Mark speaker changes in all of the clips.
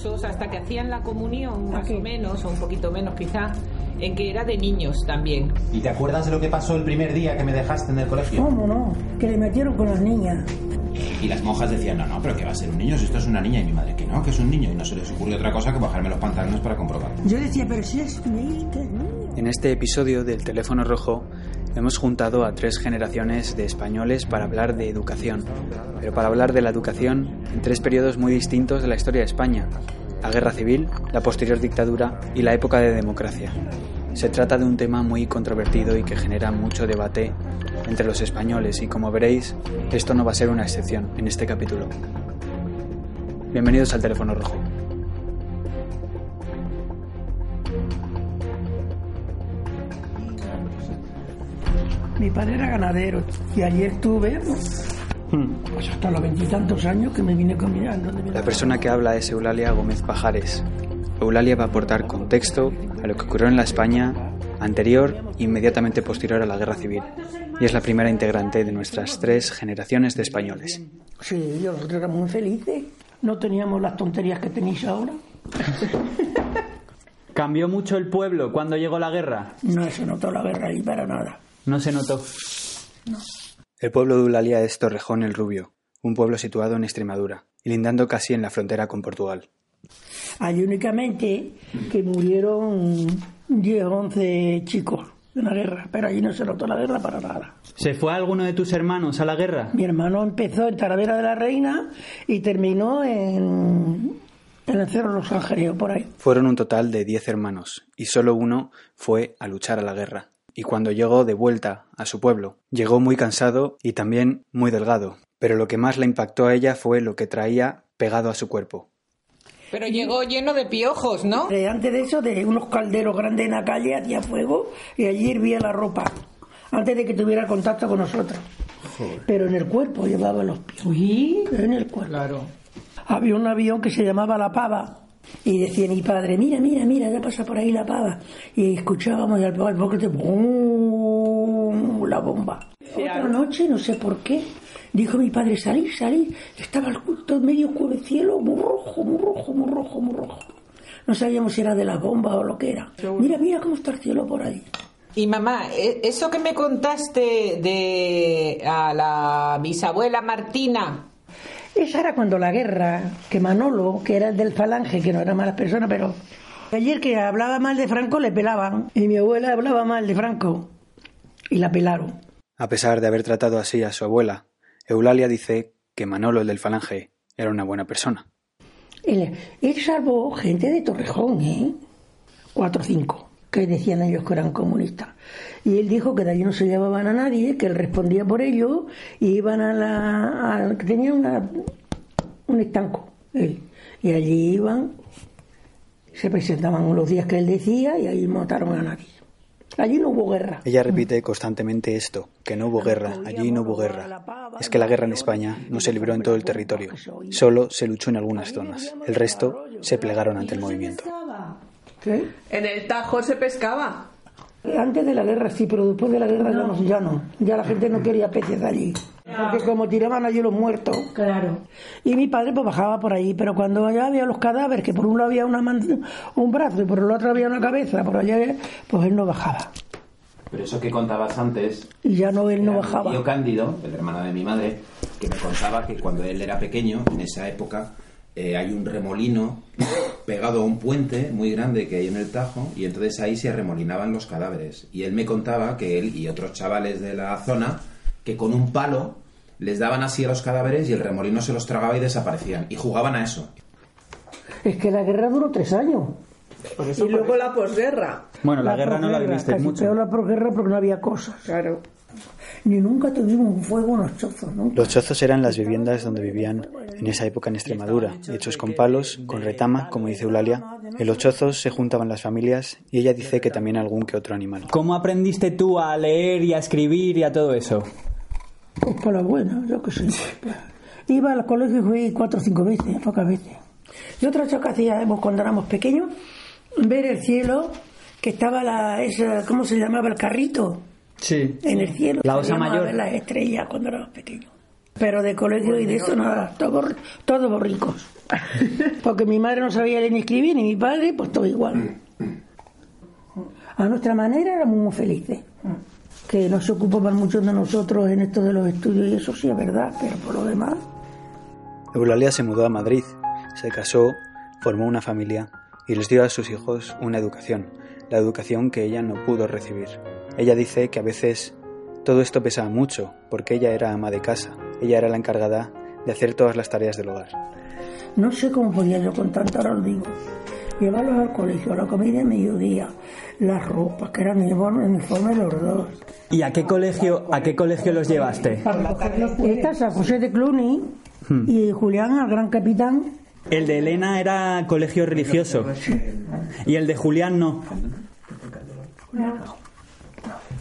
Speaker 1: cursos hasta que hacían la comunión, más o menos, o un poquito menos quizá, en que era de niños también.
Speaker 2: ¿Y te acuerdas de lo que pasó el primer día que me dejaste en el colegio?
Speaker 3: ¿Cómo no? Que le metieron con las niñas.
Speaker 2: Y las monjas decían, no, no, pero que va a ser un niño, si esto es una niña. Y mi madre, que no, que es un niño. Y no se les ocurrió otra cosa que bajarme los pantalones para comprobar.
Speaker 3: Yo decía, pero si es.
Speaker 4: En este episodio del teléfono rojo hemos juntado a tres generaciones de españoles para hablar de educación, pero para hablar de la educación en tres periodos muy distintos de la historia de España, la guerra civil, la posterior dictadura y la época de democracia. Se trata de un tema muy controvertido y que genera mucho debate entre los españoles y como veréis, esto no va a ser una excepción en este capítulo. Bienvenidos al teléfono rojo.
Speaker 3: Mi padre era ganadero y allí estuve pues hasta los veintitantos años que me vine caminando.
Speaker 4: La persona que habla es Eulalia Gómez Pajares. Eulalia va a aportar contexto a lo que ocurrió en la España anterior e inmediatamente posterior a la Guerra Civil. Y es la primera integrante de nuestras tres generaciones de españoles.
Speaker 3: Sí, yo nosotros éramos muy felices. No teníamos las tonterías que tenéis ahora.
Speaker 5: ¿Cambió mucho el pueblo cuando llegó la guerra?
Speaker 3: No se notó la guerra ahí para nada.
Speaker 5: No se notó.
Speaker 4: El pueblo de Eulalia es Torrejón el Rubio, un pueblo situado en Extremadura, y lindando casi en la frontera con Portugal.
Speaker 3: Hay únicamente que murieron 10 o 11 chicos de una guerra, pero allí no se notó la guerra para nada.
Speaker 5: ¿Se fue alguno de tus hermanos a la guerra?
Speaker 3: Mi hermano empezó en Talavera de la Reina y terminó en, en el Cerro Los Ángeles, por ahí.
Speaker 4: Fueron un total de 10 hermanos, y solo uno fue a luchar a la guerra. Y cuando llegó de vuelta a su pueblo, llegó muy cansado y también muy delgado. Pero lo que más le impactó a ella fue lo que traía pegado a su cuerpo.
Speaker 1: Pero llegó lleno de piojos, ¿no?
Speaker 3: Antes de eso, de unos calderos grandes en la calle, hacía fuego y allí hervía la ropa, antes de que tuviera contacto con nosotros. Pero en el cuerpo llevaba los piojos.
Speaker 1: Sí.
Speaker 3: En el cuerpo.
Speaker 1: Claro.
Speaker 3: Había un avión que se llamaba La Pava. Y decía mi padre, mira, mira, mira, ya pasa por ahí la pava. Y escuchábamos al al boquete, ¡bum! la bomba. Otra noche, no sé por qué, dijo mi padre, salí, salí. Estaba el culto en medio el cielo, muy rojo, muy rojo, muy rojo, muy rojo. No sabíamos si era de la bomba o lo que era. Mira, mira cómo está el cielo por ahí.
Speaker 1: Y mamá, e- eso que me contaste de a la bisabuela Martina,
Speaker 3: Esa era cuando la guerra, que Manolo, que era el del falange, que no era mala persona, pero ayer que hablaba mal de Franco le pelaban. Y mi abuela hablaba mal de Franco y la pelaron.
Speaker 4: A pesar de haber tratado así a su abuela, Eulalia dice que Manolo el del Falange era una buena persona.
Speaker 3: Él, él salvó gente de Torrejón, ¿eh? Cuatro o cinco, que decían ellos que eran comunistas. Y él dijo que de allí no se llevaban a nadie, que él respondía por ellos, y iban a la... que tenía una, un estanco, él. Y allí iban, se presentaban los días que él decía, y ahí mataron a nadie. Allí no hubo guerra.
Speaker 4: Ella repite constantemente esto, que no hubo guerra, allí no hubo guerra. Es que la guerra en España no se libró en todo el territorio, solo se luchó en algunas zonas. El resto se plegaron ante el movimiento.
Speaker 3: ¿Qué?
Speaker 6: En el Tajo se pescaba.
Speaker 3: Antes de la guerra sí, pero después de la guerra ya, no, ya no. Ya la gente no quería peces de allí. Porque como tiraban allí los muertos. Claro. Y mi padre pues bajaba por ahí, pero cuando allá había los cadáveres, que por un lado había una man- un brazo y por el otro había una cabeza, por allá, pues él no bajaba.
Speaker 2: Pero eso que contabas antes,
Speaker 3: Y ya no, él no bajaba.
Speaker 2: tío Cándido, el hermano de mi madre, que me contaba que cuando él era pequeño, en esa época, eh, hay un remolino pegado a un puente muy grande que hay en el Tajo y entonces ahí se remolinaban los cadáveres. Y él me contaba que él y otros chavales de la zona, que con un palo les daban así a los cadáveres y el remolino se los tragaba y desaparecían. Y jugaban a eso.
Speaker 3: Es que la guerra duró tres años.
Speaker 6: y luego la posguerra.
Speaker 5: Bueno, la, guerra no la
Speaker 3: casi
Speaker 5: mucho.
Speaker 3: peor la posguerra porque no había cosas.
Speaker 6: Claro.
Speaker 3: Ni nunca tuvimos un fuego en los chozos, ¿no?
Speaker 4: Los chozos eran las viviendas donde vivían en esa época en Extremadura, hechos con palos, con retama, como dice Eulalia. En los chozos se juntaban las familias y ella dice que también algún que otro animal.
Speaker 5: ¿Cómo aprendiste tú a leer y a escribir y a todo eso?
Speaker 3: Pues por la buena, yo qué sé. Iba al colegio y fui cuatro o cinco veces, pocas veces. Y otra cosa que hacíamos cuando éramos pequeños, ver el cielo, que estaba la, esa, ¿cómo se llamaba? El carrito
Speaker 5: Sí.
Speaker 3: en el cielo.
Speaker 5: La osa
Speaker 3: a
Speaker 5: mayor.
Speaker 3: ver las estrellas cuando éramos pequeños. Pero de colegio y de eso nada, todos todo borricos. Porque mi madre no sabía leer ni escribir, ni mi padre, pues todo igual. A nuestra manera éramos muy felices. Que no se ocupaban mucho de nosotros en esto de los estudios y eso sí es verdad, pero por lo demás.
Speaker 7: Eulalia se mudó a Madrid, se casó, formó una familia y les dio a sus hijos una educación, la educación que ella no pudo recibir. Ella dice que a veces todo esto pesaba mucho, porque ella era ama de casa, ella era la encargada de hacer todas las tareas del hogar.
Speaker 3: No sé cómo podía yo con tanto, ahora os digo. Llevarlos al colegio, la comida de mediodía, las ropas, que eran uniforme los dos.
Speaker 5: ¿Y a qué colegio, a qué colegio los llevaste?
Speaker 3: Estas a José de Cluny y Julián al Gran Capitán.
Speaker 5: El de Elena era colegio religioso y el de Julián no.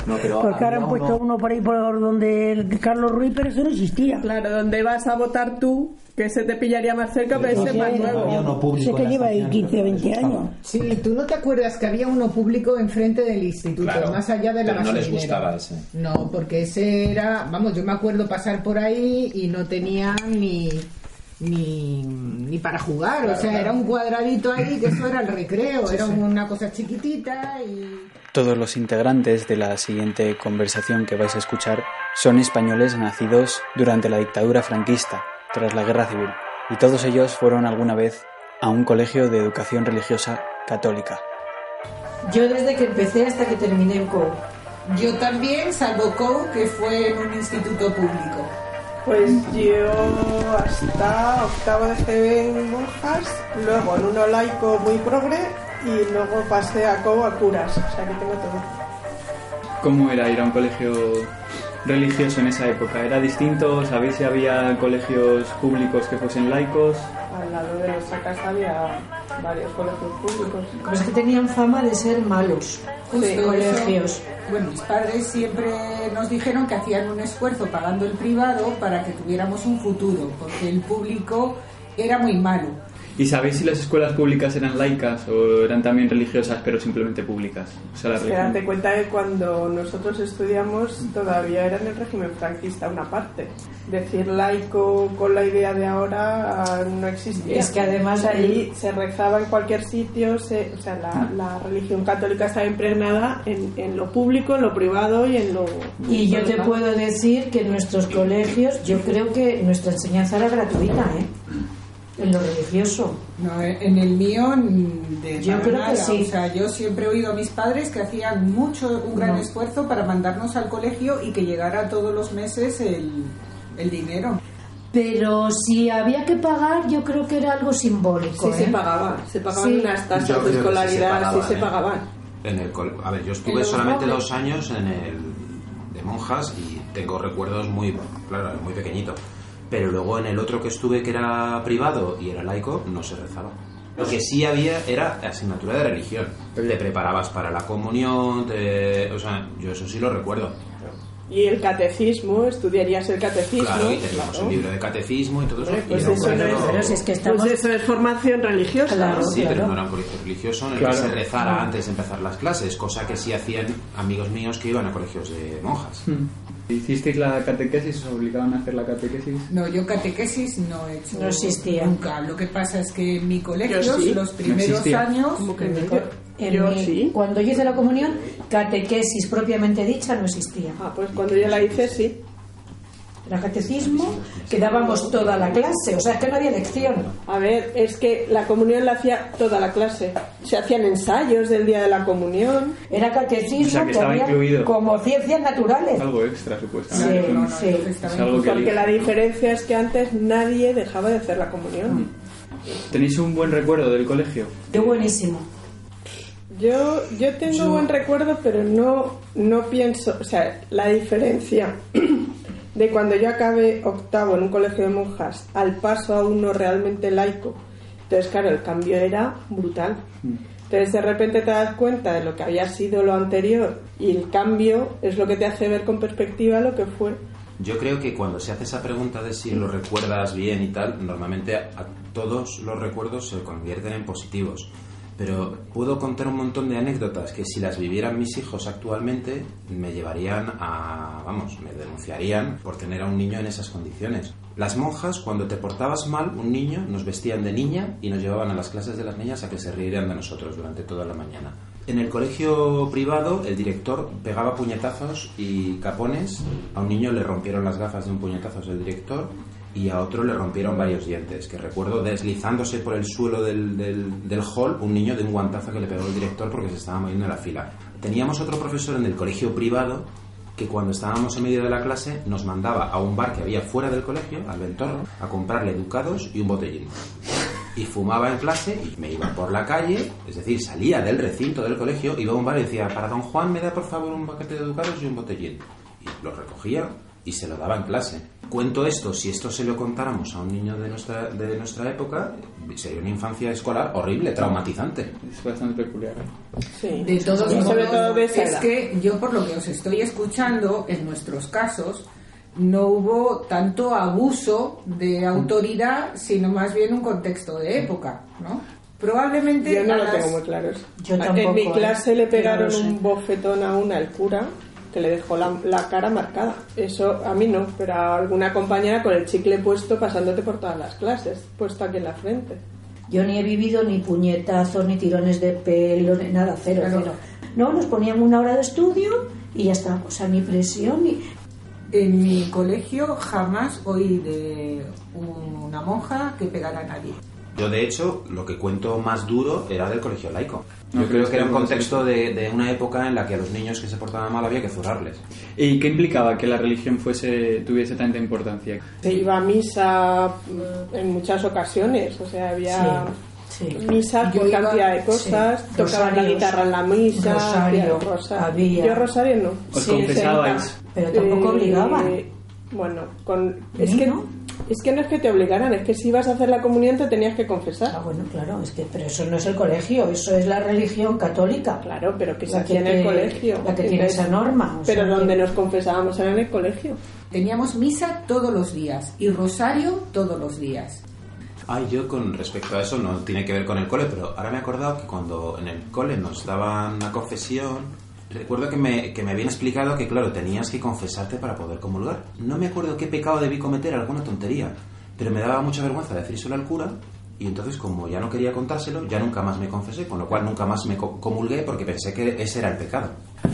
Speaker 2: No, pero
Speaker 3: Porque ahora han puesto
Speaker 2: uno-
Speaker 3: uno por ahí por donde el Carlos Ruiz, pero eso no existía.
Speaker 6: Claro, donde vas a votar tú, que se te pillaría más cerca, pero ese es más
Speaker 2: había
Speaker 6: nuevo.
Speaker 2: uno público
Speaker 3: Sé que lleva ahí
Speaker 2: estación.
Speaker 3: 15 o 20 años.
Speaker 1: Sí, tú no te acuerdas que había uno público enfrente del instituto,
Speaker 2: Claro,
Speaker 1: más allá de la
Speaker 2: pero no les gustaba ese.
Speaker 1: No, porque ese era, vamos, yo me acuerdo pasar por ahí y no tenía ni ni, ni para jugar, o sea, era un cuadradito ahí que eso era el recreo, era una cosa chiquitita y
Speaker 7: Todos los integrantes de la siguiente conversación que vais a escuchar son españoles nacidos durante la dictadura franquista, tras la guerra civil, y todos ellos fueron alguna vez a un colegio de educación religiosa católica.
Speaker 8: Yo desde que empecé hasta que terminé en COU.
Speaker 1: yo también, salvo COU, que fue en un instituto público.
Speaker 6: Pues yo hasta octavo de GB en monjas, luego en uno laico muy progre y luego pasé a COU a curas, o sea que tengo todo.
Speaker 7: ¿Cómo era ir a un colegio religioso en esa época? ¿Era distinto? ¿Sabéis si había colegios públicos que fuesen laicos?
Speaker 6: Al lado de nuestra casa había varios colegios públicos.
Speaker 8: Pues que tenían fama de ser malos. Colegios.
Speaker 1: eso. Bueno, mis padres siempre nos dijeron que hacían un esfuerzo pagando el privado para que tuviéramos un futuro, porque el público era muy malo.
Speaker 7: ¿Y sabéis si las escuelas públicas eran laicas o eran también religiosas pero simplemente públicas? O sea, la
Speaker 6: Es que date cuenta que cuando nosotros estudiamos todavía era en el régimen franquista una parte. Decir laico con la idea de ahora ah, no existía.
Speaker 8: Es que además
Speaker 6: allí se rezaba en cualquier sitio, se- o sea, la, la religión católica estaba impregnada en, en lo público, en lo privado y en lo...
Speaker 8: Y yo te puedo decir que en nuestros colegios, yo creo que nuestra enseñanza era gratuita, ¿eh? En lo religioso.
Speaker 1: No, en el mío, mm, de
Speaker 8: Yo creo que sí.
Speaker 1: O sea, yo siempre he oído a mis padres que hacían mucho, un gran
Speaker 8: No.
Speaker 1: esfuerzo para mandarnos al colegio y que llegara todos los meses el, el dinero.
Speaker 8: Pero si había que pagar, yo creo que era algo simbólico.
Speaker 6: Sí,
Speaker 8: ¿eh?
Speaker 6: se pagaba, se pagaban
Speaker 8: Sí.
Speaker 6: unas tasas de
Speaker 2: que sí se
Speaker 6: escolaridad, sí
Speaker 2: pagaban,
Speaker 6: se
Speaker 2: ¿eh?
Speaker 6: pagaban.
Speaker 2: En el col- a ver, yo estuve solamente dos años en el de monjas y tengo recuerdos muy, claro, muy pequeñito. Pero luego en el otro que estuve que era privado y era laico, no se rezaba. Lo que sí había era asignatura de religión. Te preparabas para la comunión, te- o sea, yo eso sí lo recuerdo.
Speaker 6: Y el catecismo, estudiarías el catecismo.
Speaker 2: Claro, y teníamos
Speaker 6: claro.
Speaker 2: un libro de catecismo y todo eso.
Speaker 6: Pues eso no es-
Speaker 8: Pero si es que estamos...
Speaker 6: Pues eso es formación religiosa.
Speaker 8: Claro.
Speaker 2: Sí, pero
Speaker 8: claro.
Speaker 2: no era un colegio religioso en el
Speaker 7: Claro.
Speaker 2: que se rezara antes de empezar las clases, cosa que sí hacían amigos míos que iban a colegios de monjas.
Speaker 7: Hmm. ¿Hicisteis la catequesis? ¿Os obligaban a hacer la catequesis?
Speaker 1: No, yo catequesis no he hecho
Speaker 8: No existía.
Speaker 1: nunca. Lo que pasa es que en mi colegio,
Speaker 6: sí.
Speaker 1: los primeros
Speaker 7: existía.
Speaker 1: años,
Speaker 6: Como que
Speaker 8: En mi en
Speaker 6: yo
Speaker 8: mi-
Speaker 6: sí.
Speaker 8: Cuando yo hice la comunión, catequesis propiamente dicha no existía.
Speaker 6: Ah, pues cuando yo la hice, sí.
Speaker 8: Era catecismo, que dábamos toda la clase, o sea, es que no había lección.
Speaker 6: A ver, es que la comunión la hacía toda la clase. Se hacían ensayos del día de la comunión.
Speaker 8: Era catecismo
Speaker 7: O sea, que
Speaker 8: había
Speaker 7: incluido.
Speaker 8: como ciencias naturales.
Speaker 7: Algo extra,
Speaker 8: Sí,
Speaker 7: supuestamente.
Speaker 1: no, no,
Speaker 8: sí.
Speaker 7: Es algo que
Speaker 6: Porque la diferencia es que antes nadie dejaba de hacer la comunión.
Speaker 7: ¿Tenéis un buen recuerdo del colegio?
Speaker 8: Qué buenísimo.
Speaker 6: Yo, yo tengo buen recuerdo, pero no, no pienso, o sea, la diferencia de cuando yo acabé octavo en un colegio de monjas al paso a uno realmente laico. Entonces, claro, el cambio era brutal. Entonces, de repente te das cuenta de lo que había sido lo anterior y el cambio es lo que te hace ver con perspectiva lo que fue.
Speaker 2: Yo creo que cuando se hace esa pregunta de si lo recuerdas bien y tal, normalmente a todos los recuerdos se convierten en positivos. Pero puedo contar un montón de anécdotas que si las vivieran mis hijos actualmente me llevarían a, vamos, me denunciarían por tener a un niño en esas condiciones. Las monjas, cuando te portabas mal, un niño, nos vestían de niña y nos llevaban a las clases de las niñas a que se rieran de nosotros durante toda la mañana. En el colegio privado, el director pegaba puñetazos y capones. A un niño le rompieron las gafas de un puñetazo del director y a otro le rompieron varios dientes. Que recuerdo deslizándose por el suelo del, del, hall un niño de un guantazo que le pegó el director porque se estaba moviendo en la fila. Teníamos otro profesor en el colegio privado que cuando estábamos en medio de la clase nos mandaba a un bar que había fuera del colegio, al Ventorro, a comprarle educados y un botellín. Y fumaba en clase y me iba por la calle, es decir, salía del recinto del colegio, iba a un bar y decía, para don Juan me da por favor un paquete de educados y un botellín. Y lo recogía y se lo daba en clase. Cuento esto, si esto se lo contáramos a un niño de nuestra, de nuestra época, sería una infancia escolar horrible, traumatizante.
Speaker 7: Es bastante peculiar.
Speaker 6: Sí.
Speaker 1: De todos modos,
Speaker 6: todo
Speaker 1: es que yo por lo que os estoy escuchando, en nuestros casos, no hubo tanto abuso de autoridad, sino más bien un contexto de época, ¿no? Probablemente
Speaker 6: Yo no
Speaker 1: a
Speaker 6: lo tengo muy claro. en mi
Speaker 8: ¿eh?
Speaker 6: clase le pegaron
Speaker 8: no
Speaker 6: un bofetón a una, el cura, que le dejó la, la cara marcada. Eso a mí no, pero a alguna compañera con el chicle puesto pasándote por todas las clases, puesto aquí en la frente.
Speaker 8: Yo ni he vivido ni puñetazos, ni tirones de pelo, ni nada, cero,
Speaker 1: Claro.
Speaker 8: cero. No, nos ponían una hora de estudio y ya está. O sea, ni presión ni...
Speaker 1: En mi colegio jamás oí de una monja que pegara a nadie.
Speaker 2: Yo, de hecho, lo que cuento más duro era del colegio laico. Yo
Speaker 7: No,
Speaker 2: creo que era un contexto de, de una época en la que a los niños que se portaban mal había que zurrarles.
Speaker 7: ¿Y qué implicaba que la religión fuese tuviese tanta importancia?
Speaker 6: Se iba a misa mm, en muchas ocasiones, o sea, había
Speaker 8: Sí, sí.
Speaker 6: misa
Speaker 1: iba-
Speaker 6: cantidad de cosas,
Speaker 8: sí.
Speaker 6: tocaban la guitarra en la misa,
Speaker 8: Rosario,
Speaker 6: hacían rosa-
Speaker 8: había.
Speaker 6: Yo rosario no.
Speaker 7: ¿Os
Speaker 8: Sí,
Speaker 7: confesabais?
Speaker 8: Pero tampoco
Speaker 6: Eh,
Speaker 8: obligaban.
Speaker 6: Bueno, con, es, que,
Speaker 8: no.
Speaker 6: Es que no es que te obligaran, es que si ibas a hacer la comunión te tenías que
Speaker 8: Ah,
Speaker 6: confesar.
Speaker 8: bueno, claro, es que, pero eso no es el colegio, eso es la religión católica.
Speaker 6: Claro, pero que se hacía en el colegio.
Speaker 8: la que tiene esa norma, o
Speaker 6: pero
Speaker 8: sea
Speaker 6: donde
Speaker 8: que-
Speaker 6: nos confesábamos era en el colegio.
Speaker 1: Teníamos misa todos los días y rosario todos los días.
Speaker 2: Ay, yo con respecto a eso no tiene que ver con el cole, pero ahora me he acordado que cuando en el cole nos daban la confesión, recuerdo que me, que me habían explicado que, claro, tenías que confesarte para poder comulgar. No me acuerdo qué pecado debí cometer, alguna tontería, pero me daba mucha vergüenza decírselo al cura. Y entonces, como ya no quería contárselo, ya nunca más me confesé, con lo cual nunca más me co- comulgué porque pensé que ese era el pecado.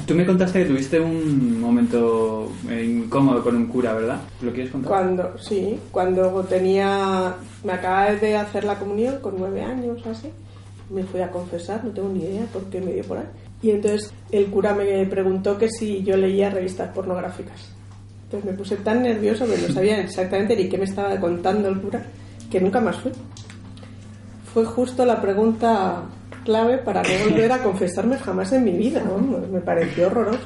Speaker 7: Tú me contaste que tuviste un momento eh, incómodo con un cura, ¿verdad? ¿Lo quieres contar?
Speaker 6: Cuando, sí, cuando tenía, me acababa de hacer la comunión con nueve años o así, me fui a confesar, no tengo ni idea por qué me dio por ahí. Y entonces el cura me preguntó que si yo leía revistas pornográficas. Entonces me puse tan nervioso que no sabía exactamente ni qué me estaba contando el cura, que nunca más fui. Fue justo la pregunta clave para no volver a confesarme jamás en mi vida, ¿no? me pareció horroroso.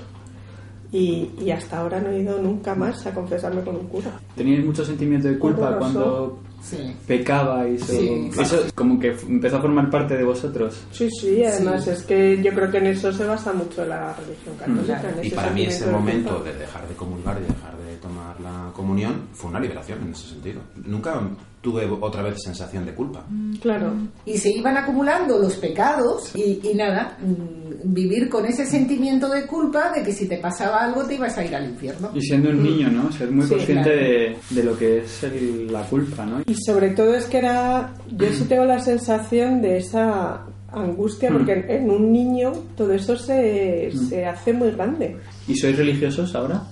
Speaker 6: Y, y hasta ahora no he ido nunca más a confesarme con un cura.
Speaker 7: ¿Teníais mucho sentimiento de culpa
Speaker 6: Horroroso.
Speaker 7: cuando
Speaker 1: Sí.
Speaker 7: pecabais? o-
Speaker 1: Sí.
Speaker 7: Eso como que empezó a formar parte de vosotros.
Speaker 6: Sí, sí, además es que yo creo que en eso se basa mucho la religión católica. en
Speaker 2: Y para mí ese momento de dejar de comulgar y dejar de tomar la comunión fue una liberación en ese sentido. Nunca tuve otra vez sensación de culpa.
Speaker 6: Claro.
Speaker 1: Y se iban acumulando los pecados y, y nada, mm, vivir con ese sentimiento de culpa de que si te pasaba algo te ibas a ir al infierno.
Speaker 7: Y siendo un niño, ¿no? Ser muy
Speaker 6: Sí,
Speaker 7: consciente
Speaker 1: claro.
Speaker 7: de, de lo que es el- la culpa, ¿no?
Speaker 6: Y sobre todo es que era, yo sí tengo la sensación de esa angustia, porque en, en un niño todo eso se, se hace muy grande.
Speaker 7: ¿Y sois religiosos ahora?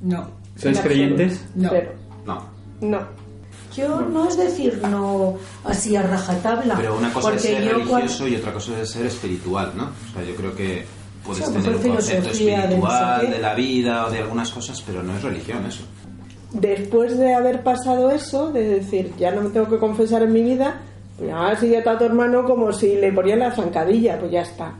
Speaker 1: No,
Speaker 7: ¿Sois
Speaker 6: En
Speaker 7: creyentes?
Speaker 1: No.
Speaker 6: Pero,
Speaker 2: No.
Speaker 6: no.
Speaker 8: Yo no es decir no así a rajatabla.
Speaker 2: Pero una cosa es ser religioso y otra cosa es ser espiritual, ¿no? O sea, yo creo que puedes tener un concepto
Speaker 8: de
Speaker 2: espiritual de la vida o de algunas cosas, pero no es religión eso.
Speaker 6: Después de haber pasado eso, de decir, ya no me tengo que confesar en mi vida, pues ya sigue a tu hermano como si le ponían la zancadilla, pues ya está.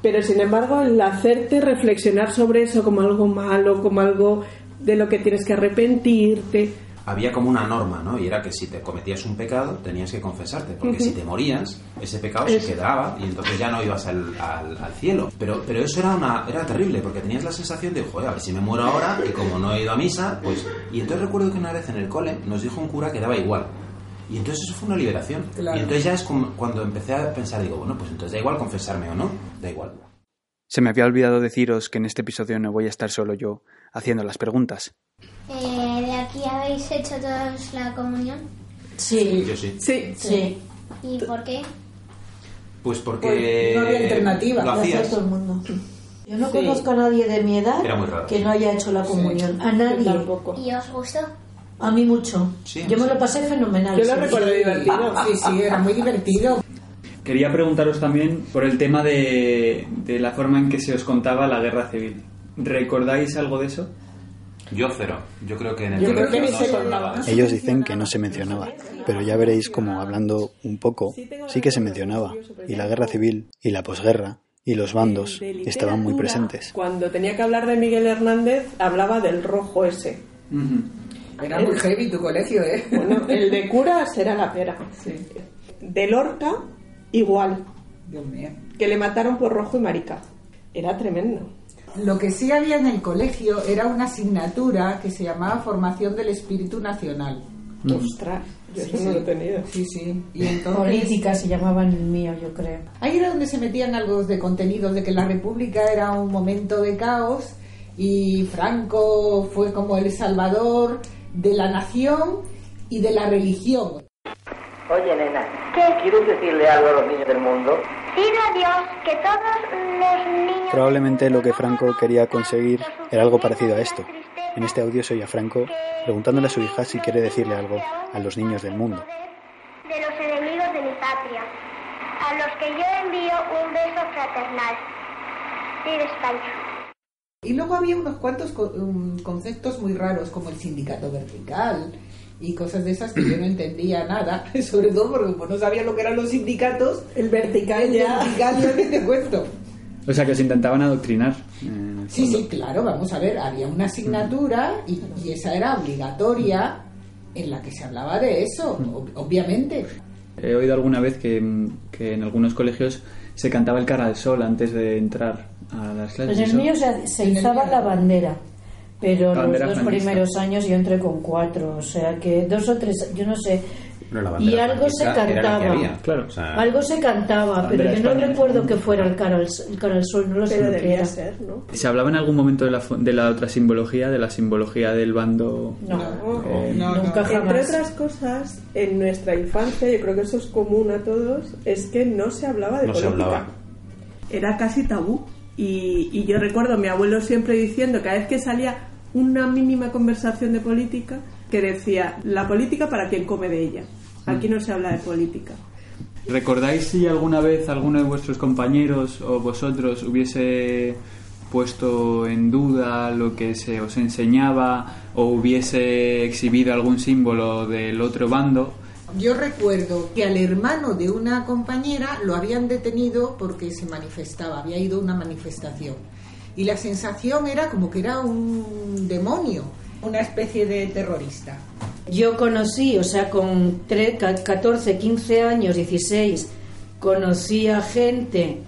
Speaker 6: Pero sin embargo, el hacerte reflexionar sobre eso como algo malo, como algo de lo que tienes que arrepentirte,
Speaker 2: Había como una norma, ¿no? Y era que si te cometías un pecado, tenías que confesarte, porque si te morías, ese pecado
Speaker 6: Es-
Speaker 2: se quedaba y entonces ya no ibas al, al- al cielo. Pero, pero eso era, una, era terrible, porque tenías la sensación de, joder, a ver si me muero ahora, y como no he ido a misa, pues... Y entonces recuerdo que una vez en el cole nos dijo un cura que daba igual. Y entonces eso fue una liberación.
Speaker 1: Claro.
Speaker 2: Y entonces ya es como cuando empecé a pensar, digo, bueno, pues entonces da igual confesarme o no, da igual.
Speaker 7: Se me había olvidado deciros que en este episodio no voy a estar solo yo haciendo las preguntas.
Speaker 9: Eh, ¿De aquí habéis hecho todos la comunión?
Speaker 8: Sí,
Speaker 2: Yo sí.
Speaker 6: Sí,
Speaker 8: sí.
Speaker 9: ¿Y por qué?
Speaker 2: Pues porque...
Speaker 1: Pues no había alternativa.
Speaker 2: Lo hacías.
Speaker 8: todo el mundo. Yo no
Speaker 1: Sí.
Speaker 8: conozco a nadie de mi edad que no haya hecho la comunión. A nadie.
Speaker 6: tampoco.
Speaker 9: ¿Y os gustó?
Speaker 8: A mí mucho.
Speaker 2: Sí,
Speaker 8: Yo me lo pasé fenomenal.
Speaker 6: Yo lo
Speaker 8: sí.
Speaker 6: recuerdo divertido.
Speaker 1: Sí, sí, era muy divertido.
Speaker 5: Quería preguntaros también por el tema de, de la forma en que se os contaba la guerra civil. ¿Recordáis algo de eso?
Speaker 2: Yo cero. Yo creo que en el
Speaker 1: Yo creo que
Speaker 2: colegio
Speaker 1: ni
Speaker 2: no
Speaker 1: se
Speaker 2: hablaba.
Speaker 4: Ellos dicen que no se mencionaba, pero ya veréis como hablando un poco, sí que se mencionaba. Y la guerra civil y la posguerra y los bandos estaban muy presentes.
Speaker 6: Cuando tenía que hablar de Miguel Hernández, hablaba del rojo ese.
Speaker 1: Era muy heavy tu colegio, ¿eh?
Speaker 6: Bueno, el de curas era la pera.
Speaker 1: Sí.
Speaker 6: De Lorca, igual.
Speaker 1: Dios mío.
Speaker 6: Que le mataron por rojo y marica. Era tremendo.
Speaker 1: Lo que sí había en el colegio era una asignatura que se llamaba Formación del Espíritu Nacional.
Speaker 6: Ostras, yo eso no lo he tenido.
Speaker 1: Sí, sí. Y entonces...
Speaker 8: Política se llamaba en el mío, yo creo.
Speaker 1: Ahí era donde se metían algo de contenidos de que la República era un momento de caos y Franco fue como el salvador de la nación y de la religión.
Speaker 10: Oye, nena, ¿qué quieres decirle algo a los niños del mundo?
Speaker 9: Pido a Dios que todos los niños...
Speaker 4: Probablemente lo que Franco quería conseguir era algo parecido a esto. En este audio soy a Franco preguntándole a su hija si quiere decirle algo a los niños del mundo.
Speaker 9: De los enemigos de mi patria, a los que yo envío un beso fraternal. Vive España.
Speaker 1: Y luego había unos cuantos co- conceptos muy raros como el sindicato vertical y cosas de esas que yo no entendía nada, sobre todo porque como no sabía lo que eran los sindicatos,
Speaker 6: El vertical
Speaker 1: el
Speaker 6: ya.
Speaker 1: vertical ya ni te cuento.
Speaker 5: O sea, que os intentaban adoctrinar. eh, el
Speaker 1: Sí, sí, claro, vamos a ver, había una asignatura y, y esa era obligatoria en la que se hablaba de eso, ob- obviamente.
Speaker 5: He oído alguna vez que, que en algunos colegios se cantaba el cara al sol antes de entrar a las clases.
Speaker 8: Pues en el mío se, se
Speaker 1: el
Speaker 8: izaba la bandera, pero los dos
Speaker 5: franquista.
Speaker 8: primeros años yo entré con cuatro, o sea que dos o tres, yo no sé. Y algo se cantaba.
Speaker 2: había.
Speaker 5: Claro.
Speaker 2: O sea,
Speaker 8: Algo se cantaba, pero yo no
Speaker 5: España,
Speaker 8: recuerdo que fuera el cara al, el cara al sol, no lo sé
Speaker 6: Pero
Speaker 8: lo que
Speaker 6: debía
Speaker 8: era.
Speaker 6: ser, ¿no?
Speaker 5: ¿Se hablaba en algún momento de la, de la otra simbología, de la simbología del bando?
Speaker 8: No,
Speaker 1: no,
Speaker 8: nunca
Speaker 1: no.
Speaker 8: jamás.
Speaker 6: Entre otras cosas, en nuestra infancia, yo creo que eso es común a todos, es que no se hablaba de
Speaker 2: No se
Speaker 6: política.
Speaker 2: hablaba.
Speaker 6: Era casi tabú. Y, y yo recuerdo a mi abuelo siempre diciendo, cada vez que salía una mínima conversación de política, que decía, la política para quien come de ella. Aquí no se habla de política.
Speaker 5: ¿Recordáis si alguna vez alguno de vuestros compañeros o vosotros hubiese puesto en duda lo que se os enseñaba o hubiese exhibido algún símbolo del otro bando?
Speaker 1: Yo recuerdo que al hermano de una compañera lo habían detenido porque se manifestaba, había ido a una manifestación. Y la sensación era como que era un demonio, una especie de terrorista.
Speaker 8: Yo conocí, o sea, con tre- ca- 14, 15 años, 16, conocí a gente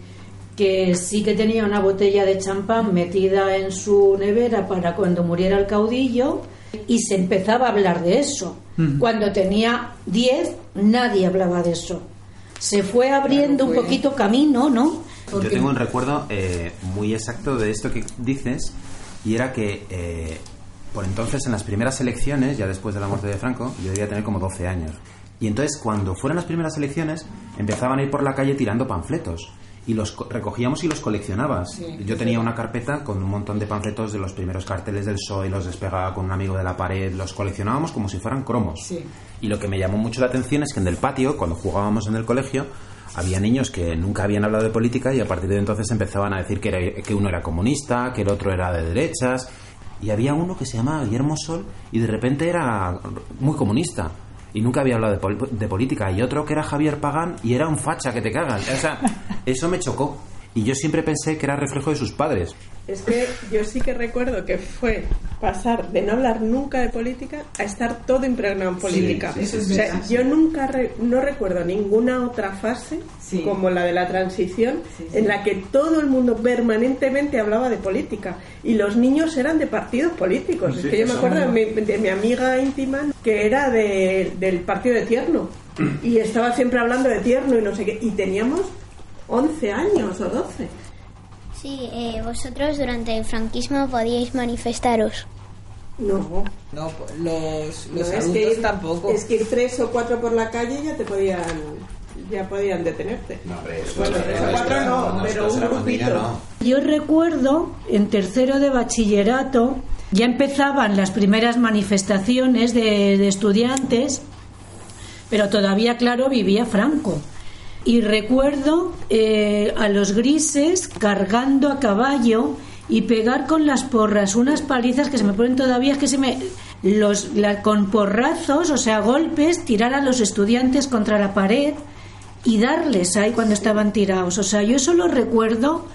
Speaker 8: que sí que tenía una botella de champán metida en su nevera para cuando muriera el caudillo y se empezaba a hablar de eso. Cuando tenía 10, nadie hablaba de eso. Se fue abriendo
Speaker 1: Claro,
Speaker 8: un poquito camino, ¿no?
Speaker 2: Yo tengo un recuerdo eh, muy exacto de esto que dices, y era que eh, por entonces en las primeras elecciones, ya después de la muerte de Franco, yo debía tener como 12 años. Y entonces cuando fueron las primeras elecciones, empezaban a ir por la calle tirando panfletos. Y los co- recogíamos y los coleccionabas.
Speaker 1: Sí.
Speaker 2: yo tenía una carpeta con un montón de panfletos de los primeros carteles del PSOE, los despegaba con un amigo de la pared, los coleccionábamos como si fueran cromos.
Speaker 1: Sí.
Speaker 2: Y lo que me llamó mucho la atención es que en el patio, cuando jugábamos en el colegio, había niños que nunca habían hablado de política y a partir de entonces empezaban a decir que, era- que uno era comunista, que el otro era de derechas. Y había uno que se llamaba Guillermo Sol y de repente era muy comunista. Y nunca había hablado de, pol- de política. Y otro que era Javier Pagán y era un facha que te cagas. O sea, eso me chocó. y yo siempre pensé que era reflejo de sus padres.
Speaker 6: Es que yo sí que recuerdo que fue pasar de no hablar nunca de política a estar todo impregnado en política.
Speaker 1: Sí, eso es
Speaker 6: o sea,
Speaker 1: verdad,
Speaker 6: yo nunca re- no recuerdo ninguna otra fase
Speaker 1: Sí.
Speaker 6: como la de la transición
Speaker 1: Sí, sí.
Speaker 6: en la que todo el mundo permanentemente hablaba de política y los niños eran de partidos políticos.
Speaker 2: Sí,
Speaker 6: es que yo me acuerdo de mi, de mi amiga íntima que era de- del partido de Tierno y estaba siempre hablando de Tierno y no sé qué y teníamos 11 años o 12.
Speaker 9: Sí, eh, vosotros durante el franquismo podíais manifestaros.
Speaker 6: No,
Speaker 1: No, pues, los,
Speaker 6: No,
Speaker 1: los
Speaker 6: es que ir-
Speaker 1: tampoco.
Speaker 6: Es que ir tres o cuatro por la calle ya te podían ya podían detenerte.
Speaker 2: No, hombre, eso
Speaker 6: Bueno,
Speaker 2: eso-
Speaker 6: tres
Speaker 2: eso-
Speaker 6: o cuatro no,
Speaker 2: no,
Speaker 6: pero un grupito.
Speaker 2: no.
Speaker 8: Yo recuerdo en tercero de bachillerato ya empezaban las primeras manifestaciones de, de estudiantes, pero todavía, claro, vivía Franco. Y recuerdo eh, a los grises cargando a caballo y pegar con las porras unas palizas que se me ponen todavía, es que se me. Los, la- con porrazos, o sea, golpes, tirar a los estudiantes contra la pared y darles ahí cuando estaban tirados. O sea, yo eso lo recuerdo,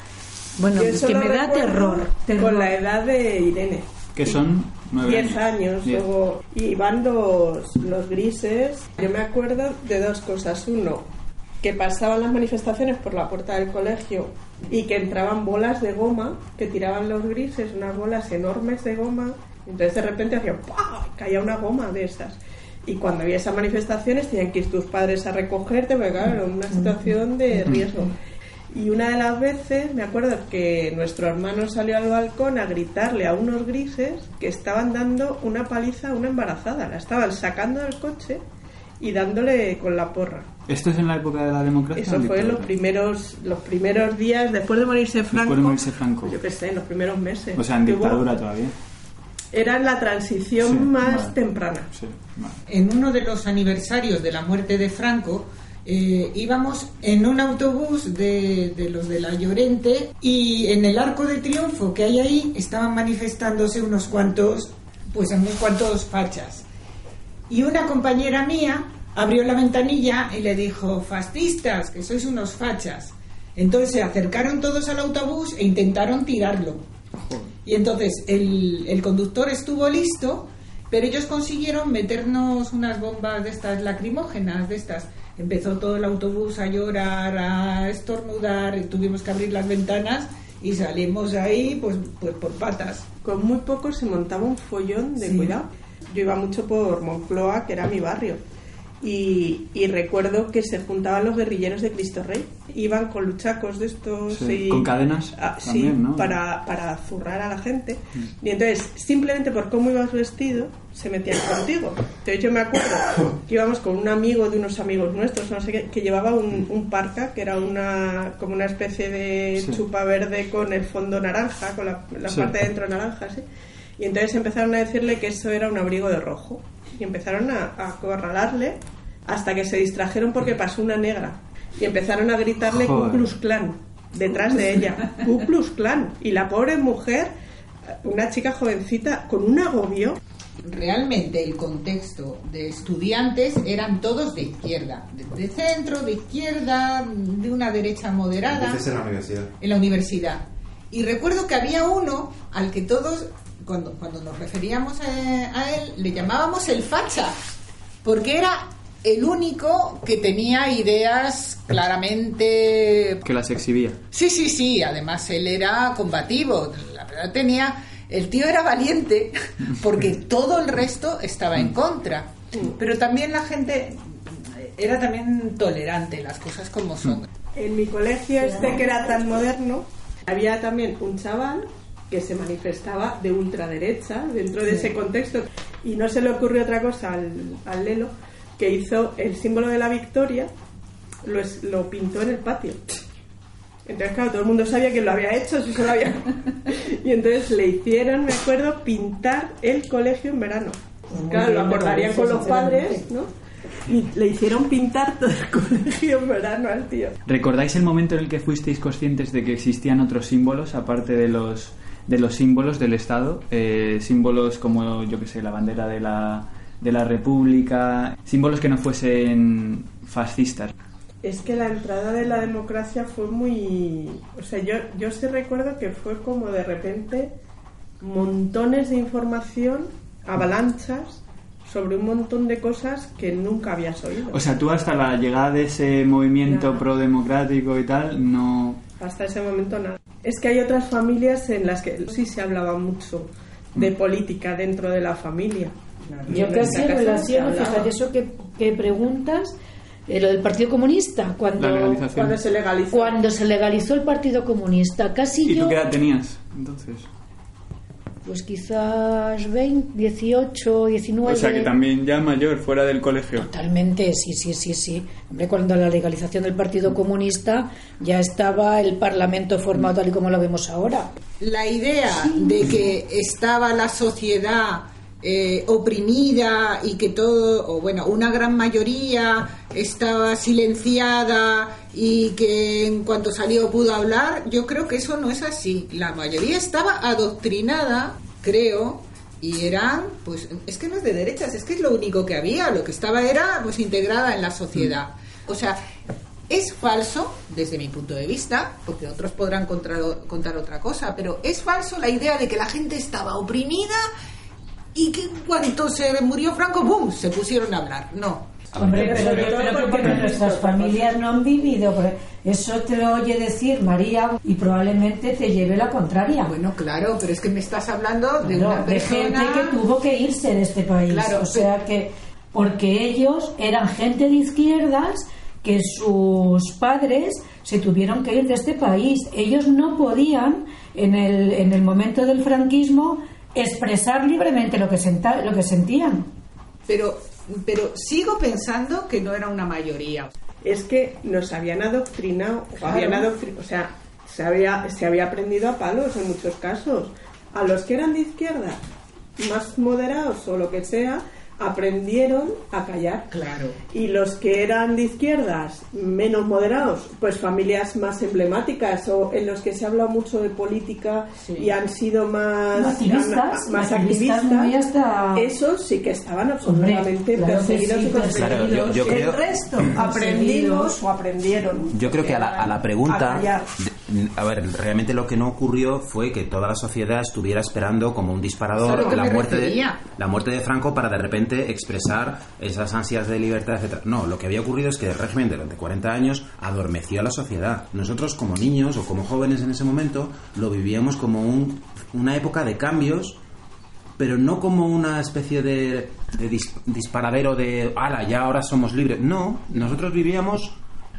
Speaker 8: bueno, que me da terror. terror.
Speaker 6: Con la edad de Irene.
Speaker 5: Que son nueve
Speaker 6: 10 años,
Speaker 5: Diez.
Speaker 6: luego, y van los, los grises. Yo me acuerdo de dos cosas. Uno, que pasaban las manifestaciones por la puerta del colegio y que entraban bolas de goma, que tiraban los grises, unas bolas enormes de goma. Entonces de repente hacía ¡pah! caía una goma de esas. Y cuando había esas manifestaciones tenían que ir tus padres a recogerte, porque claro, era una situación de riesgo. Y una de las veces me acuerdo que nuestro hermano salió al balcón a gritarle a unos grises que estaban dando una paliza a una embarazada. La estaban sacando del coche y dándole con la porra.
Speaker 5: ¿Esto es en la época de la democracia?
Speaker 6: Eso fue en los
Speaker 5: dictadura?
Speaker 6: primeros, los primeros días después de morirse Franco.
Speaker 5: Después de morirse Franco.
Speaker 6: Yo qué sé, en los primeros meses.
Speaker 5: O sea, en
Speaker 6: Que hubo-
Speaker 5: dictadura todavía.
Speaker 6: Era la transición
Speaker 5: Sí,
Speaker 6: más
Speaker 5: vale.
Speaker 6: temprana.
Speaker 5: Sí, vale.
Speaker 1: En uno de los aniversarios de la muerte de Franco, eh, íbamos en un autobús de, de los de la Llorente y en el Arco de Triunfo que hay ahí estaban manifestándose unos cuantos, pues unos cuantos fachas. Y una compañera mía abrió la ventanilla y le dijo, fascistas, que sois unos fachas. Entonces se acercaron todos al autobús e intentaron tirarlo. Y entonces el, el conductor estuvo listo, pero ellos consiguieron meternos unas bombas de estas lacrimógenas, de estas. Empezó todo el autobús a llorar, a estornudar, y tuvimos que abrir las ventanas y salimos ahí pues, pues por patas.
Speaker 6: Con muy poco se montaba un follón de
Speaker 1: Sí.
Speaker 6: cuidado. Yo iba mucho por Moncloa, que era mi barrio. Y, y recuerdo que se juntaban los guerrilleros de Cristo Rey. Iban con luchacos de estos.
Speaker 5: Sí,
Speaker 6: y-
Speaker 5: con cadenas
Speaker 6: Ah, sí.
Speaker 5: Mm.
Speaker 6: para, para zurrar a la gente. Y entonces, simplemente por cómo ibas vestido, se metían contigo. Entonces, yo me acuerdo que íbamos con un amigo de unos amigos nuestros, no sé qué, que llevaba un, un parca, que era una como una especie de
Speaker 5: Sí.
Speaker 6: chupa verde con el fondo naranja, con la, parte de dentro naranja, ¿sí? Y entonces empezaron a decirle que eso era un abrigo de rojo. Y empezaron a, a acorralarle hasta que se distrajeron porque pasó una negra. Y empezaron a gritarle
Speaker 5: Joder.
Speaker 6: Ku Klux Klan detrás de ella. Ku Klux Klan. Y la pobre mujer, una chica jovencita, con un agobio.
Speaker 1: Realmente el contexto de estudiantes eran todos de izquierda, de, de centro, de izquierda, de una derecha moderada.
Speaker 2: Entonces en la universidad.
Speaker 1: en la universidad. Y recuerdo que había uno al que todos, cuando, cuando nos referíamos a, a él, le llamábamos el facha, porque era el único que tenía ideas claramente...
Speaker 5: Que las exhibía.
Speaker 1: Sí, sí, sí, además él era combativo, la verdad tenía... El tío era valiente porque todo el resto estaba en contra, pero también la gente era también tolerante, las cosas como son.
Speaker 6: En mi colegio este que era tan moderno, había también un chaval que se manifestaba de ultraderecha dentro de ese contexto. Y no se le ocurrió otra cosa al, al Lelo que hizo el símbolo de la victoria, lo, es- lo pintó en el patio. Entonces, claro, todo el mundo sabía que lo había hecho, si se lo había. y entonces le hicieron, me acuerdo, pintar el colegio en verano. Claro, lo acordarían con los padres, ¿no? Y le hicieron pintar todo el colegio en verano al tío.
Speaker 5: ¿Recordáis el momento en el que fuisteis conscientes de que existían otros símbolos aparte de los de los símbolos del Estado? Eh, símbolos como, yo que sé, la bandera de la, de la República, símbolos que no fuesen fascistas.
Speaker 6: Es que la entrada de la democracia fue muy... O sea, yo, yo sí recuerdo que fue como de repente montones de información, avalanchas, sobre un montón de cosas que nunca habías oído.
Speaker 5: O sea, tú hasta la llegada de ese movimiento
Speaker 6: Nada.
Speaker 5: pro-democrático y tal, no...
Speaker 6: Hasta ese momento nada. Es que hay otras familias en las que sí se hablaba mucho de política dentro de la familia. Y
Speaker 8: Yo casi relaciono, fíjate, eso que, que preguntas, eh, lo del Partido Comunista, cuando.
Speaker 6: Cuando se legalizó.
Speaker 8: cuando se legalizó el Partido Comunista, casi
Speaker 5: ¿Y
Speaker 8: yo,
Speaker 5: tú qué edad tenías entonces?
Speaker 8: Pues quizás 20, 18, 19.
Speaker 5: O sea, que también ya mayor, fuera del colegio.
Speaker 8: Totalmente, sí, sí, sí, sí. Hombre, cuando la legalización del Partido Comunista ya estaba el Parlamento formado tal y como lo vemos ahora.
Speaker 1: La idea de que estaba la sociedad eh, oprimida y que todo, o bueno, una gran mayoría estaba silenciada y que en cuanto salió pudo hablar, yo creo que eso no es así. La mayoría estaba adoctrinada, creo, y eran, pues, es que no es de derechas, es que es lo único que había, lo que estaba era, pues, integrada en la sociedad. O sea, es falso, desde mi punto de vista, porque otros podrán contar, contar otra cosa, pero es falso la idea de que la gente estaba oprimida y que en cuanto se murió Franco, ¡bum!, se pusieron a hablar. No.
Speaker 8: Hombre, pero
Speaker 6: todo
Speaker 8: creo que
Speaker 6: porque
Speaker 8: nuestras familias no han vivido. porque Eso te lo oye decir María y probablemente te lleve la contraria.
Speaker 1: Bueno, claro, pero es que me estás hablando de
Speaker 8: No,
Speaker 1: una
Speaker 8: de gente
Speaker 1: persona...
Speaker 8: que tuvo que irse de este país.
Speaker 1: Claro,
Speaker 8: o sea que, porque ellos eran gente de izquierdas que sus padres se tuvieron que ir de este país. Ellos no podían, en el, en el momento del franquismo, expresar libremente lo que, senta- lo que sentían.
Speaker 1: Pero, pero sigo pensando que no era una mayoría.
Speaker 6: Es que nos habían adoctrinado,
Speaker 1: Claro.
Speaker 6: habían adoctri- o sea, se había, se había aprendido a palos en muchos casos. A los que eran de izquierda, más moderados o lo que sea, aprendieron a callar.
Speaker 1: Claro.
Speaker 6: Y los que eran de izquierdas, menos moderados, pues familias más emblemáticas o en los que se habla mucho de política
Speaker 1: Sí.
Speaker 6: y han sido más
Speaker 8: Activistas,
Speaker 6: más
Speaker 8: activistas
Speaker 6: activistas,
Speaker 8: muy hasta-
Speaker 6: esos sí que estaban absolutamente perseguidos
Speaker 8: sí,
Speaker 6: y perseguidos.
Speaker 2: Claro, yo- yo creo-
Speaker 6: El resto aprendimos o aprendieron.
Speaker 2: Yo creo que a la, a la pregunta,
Speaker 6: A
Speaker 2: a ver, realmente lo que no ocurrió fue que toda la sociedad estuviera esperando como un disparador la muerte, de, la muerte de Franco para de repente expresar esas ansias de libertad, etcétera. No, lo que había ocurrido es que el régimen durante 40 años adormeció a la sociedad. Nosotros como niños o como jóvenes en ese momento lo vivíamos como un- una época de cambios pero no como una especie de, de dis- disparadero de, ala, ya ahora somos libres. No, nosotros vivíamos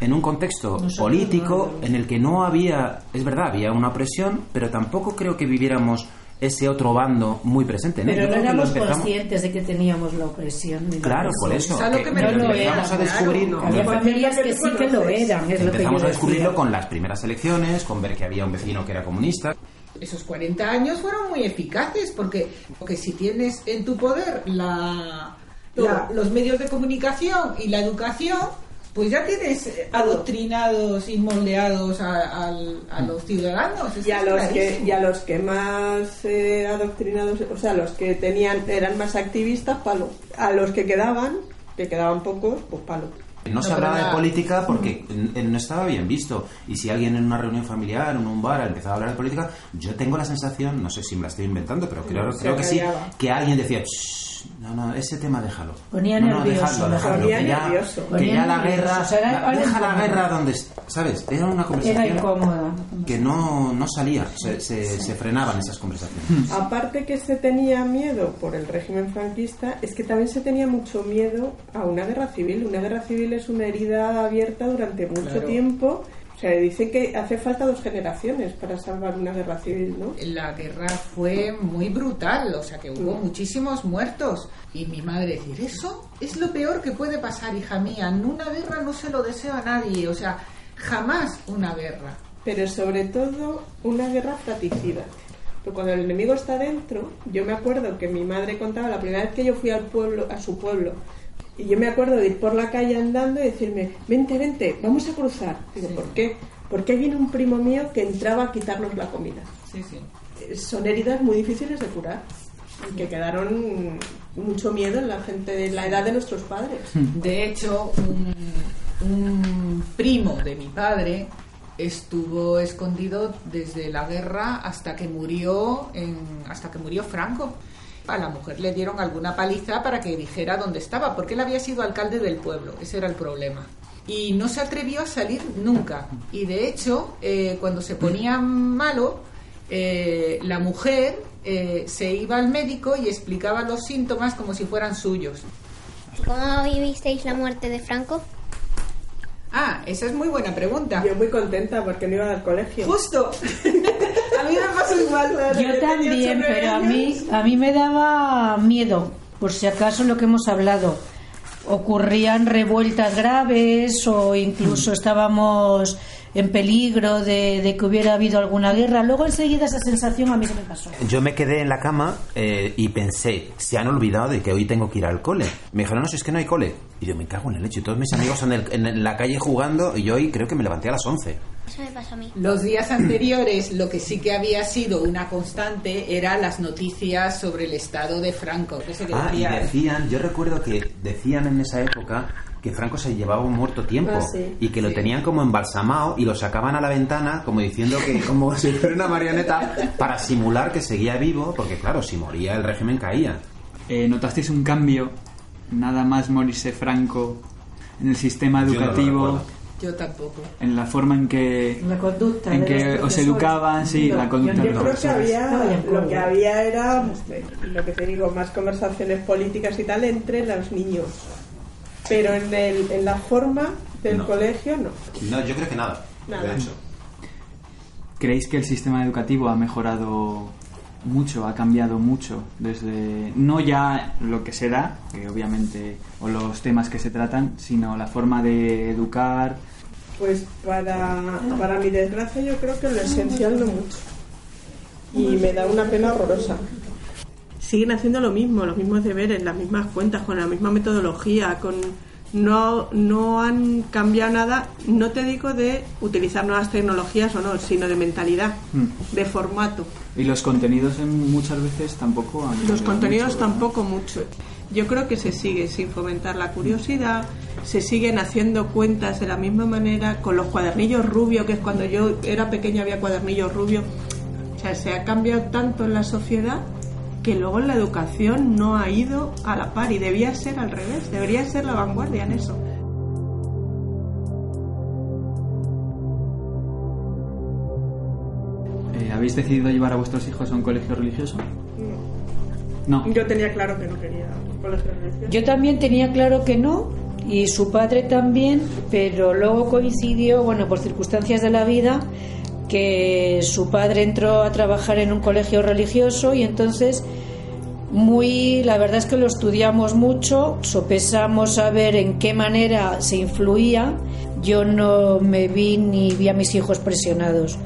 Speaker 2: en un contexto político en el que no había, es verdad, había una opresión, pero tampoco creo que viviéramos ese otro bando muy presente.
Speaker 8: Pero no éramos conscientes de que teníamos la opresión.
Speaker 2: Claro, por eso. Que
Speaker 1: que me
Speaker 8: No lo
Speaker 2: empezamos a
Speaker 8: era,
Speaker 2: descubrir
Speaker 1: claro,
Speaker 8: Había familias que sí que lo eran, es lo que
Speaker 2: a descubrirlo
Speaker 8: decía.
Speaker 2: con las primeras elecciones, con ver que había un vecino que era comunista.
Speaker 1: Esos 40 años fueron muy eficaces porque, porque si tienes en tu poder la, la- los medios de comunicación y la educación, pues ya tienes eh, adoctrinados y moldeados a, al- a los ciudadanos. Es
Speaker 6: Y a los que y a los que más eh, adoctrinados, o sea, los que tenían eran más activistas, palo. A los que quedaban, que quedaban pocos, pues palo.
Speaker 2: No se hablaba de política porque n- no estaba bien visto. Y si alguien en una reunión familiar o en un bar empezaba a hablar de política, yo tengo la sensación, no sé si me la estoy inventando, pero creo, creo que sí, que alguien decía, "Shh, no, no, ese tema déjalo.
Speaker 8: Ponía
Speaker 2: no, no,
Speaker 8: nervioso,
Speaker 2: que ya,
Speaker 6: nervioso.
Speaker 2: que
Speaker 8: Ponía
Speaker 2: ya la guerra,
Speaker 8: O sea, era-
Speaker 2: la-
Speaker 8: era
Speaker 2: deja la guerra donde, ¿sabes? Era una
Speaker 8: Era
Speaker 2: conversación
Speaker 8: incómoda.
Speaker 2: que no, no salía, se, se, se frenaban esas conversaciones.
Speaker 6: Aparte que se tenía miedo por el régimen franquista, es que también se tenía mucho miedo a una guerra civil. Una guerra civil es una herida abierta durante mucho
Speaker 1: Claro.
Speaker 6: tiempo. O sea, dice que hace falta dos generaciones para salvar una guerra civil, ¿no?
Speaker 1: La guerra fue muy brutal, o sea que hubo muchísimos muertos. Y mi madre decir, eso es lo peor que puede pasar, hija mía. En una guerra no se lo deseo a nadie, o sea, jamás una guerra.
Speaker 6: pero sobre todo una guerra fratricida. Pero cuando el enemigo está dentro, yo me acuerdo que mi madre contaba la primera vez que yo fui al pueblo, a su pueblo, y yo me acuerdo de ir por la calle andando y decirme, vente, vente, vamos a cruzar. Digo, ¿por qué? Porque viene un primo mío que entraba a quitarnos la comida.
Speaker 1: Sí, sí.
Speaker 6: Eh, Son heridas muy difíciles de curar, y que quedaron mucho miedo en la gente de la edad de nuestros padres.
Speaker 1: De hecho, un, un primo de mi padre estuvo escondido desde la guerra hasta que murió en, hasta que murió Franco. A la mujer le dieron alguna paliza para que dijera dónde estaba, porque él había sido alcalde del pueblo, ese era el problema. Y no se atrevió a salir nunca. Y de hecho, eh, cuando se ponía malo, eh, la mujer eh, se iba al médico y explicaba los síntomas como si fueran suyos.
Speaker 9: ¿Cómo vivisteis la muerte de Franco?
Speaker 1: Ah, esa es muy buena pregunta.
Speaker 6: Yo muy contenta porque no iba al colegio.
Speaker 1: Justo. a mí me pasó igual.
Speaker 8: Yo también, pero a mí, a mí me daba miedo, por si acaso lo que hemos hablado. Ocurrían revueltas graves o incluso estábamos en peligro de, de, que hubiera habido alguna guerra. Luego enseguida esa sensación a mí se me pasó.
Speaker 2: Yo me quedé en la cama eh, y pensé, se han olvidado de que hoy tengo que ir al cole. Me dijeron, no, si es que no hay cole. Y yo me cago en el leche. Todos mis amigos están en, en, la calle jugando y yo hoy creo que me levanté a las 11.
Speaker 9: Eso me pasó a mí.
Speaker 1: Los días anteriores lo que sí que había sido una constante era las noticias sobre el estado de Franco. Que se
Speaker 2: ah, y decían, yo recuerdo que decían en esa época que Franco se llevaba un muerto tiempo
Speaker 6: Ah, sí.
Speaker 2: y que lo tenían como embalsamado y lo sacaban a la ventana como diciendo que como si fuera una marioneta para simular que seguía vivo porque claro si moría el régimen caía
Speaker 5: Eh, ¿Notasteis un cambio nada más morirse Franco en el sistema
Speaker 2: Yo no lo
Speaker 5: educativo?
Speaker 1: Yo tampoco.
Speaker 5: en la forma en que
Speaker 8: La conducta.
Speaker 5: en que os educaban, sí,
Speaker 8: Yo-
Speaker 5: la conducta
Speaker 8: yo-
Speaker 5: de los
Speaker 6: creo que había, lo que había era, lo que te digo, más conversaciones políticas y tal entre los niños. Pero en, el, en la forma del
Speaker 2: No.
Speaker 6: colegio no.
Speaker 2: no yo creo que nada,
Speaker 6: Nada.
Speaker 2: de hecho
Speaker 5: ¿Creéis que el sistema educativo ha mejorado mucho, ha cambiado mucho desde no ya lo que se da, que obviamente, o los temas que se tratan, sino la forma de educar?
Speaker 6: Pues para, para mi desgracia yo creo que lo esencial no mucho. Y me da una pena horrorosa. Siguen haciendo lo mismo, los mismos deberes, las mismas cuentas, con la misma metodología, con no, no han cambiado nada, no te digo de utilizar nuevas tecnologías o no, sino de mentalidad,
Speaker 5: Mm.
Speaker 6: de formato.
Speaker 5: Y los contenidos en muchas veces tampoco han
Speaker 6: Los
Speaker 5: cambiado
Speaker 6: contenidos
Speaker 5: mucho.
Speaker 6: tampoco mucho. Yo creo que se sigue sin fomentar la curiosidad, se siguen haciendo cuentas de la misma manera, con los cuadernillos rubios, que es cuando yo era pequeña había cuadernillos rubios. O sea, se ha cambiado tanto en la sociedad que luego en la educación no ha ido a la par y debía ser al revés, debería ser la vanguardia en eso.
Speaker 5: Eh, ¿Habéis decidido llevar a vuestros hijos a un colegio religioso? No.
Speaker 6: Yo tenía claro que no quería.
Speaker 8: Yo también tenía claro que no, y su padre también, pero luego coincidió, bueno, por circunstancias de la vida, que su padre entró a trabajar en un colegio religioso y entonces muy, la verdad es que lo estudiamos mucho, sopesamos a ver en qué manera se influía. Yo no me vi ni vi a mis hijos presionados.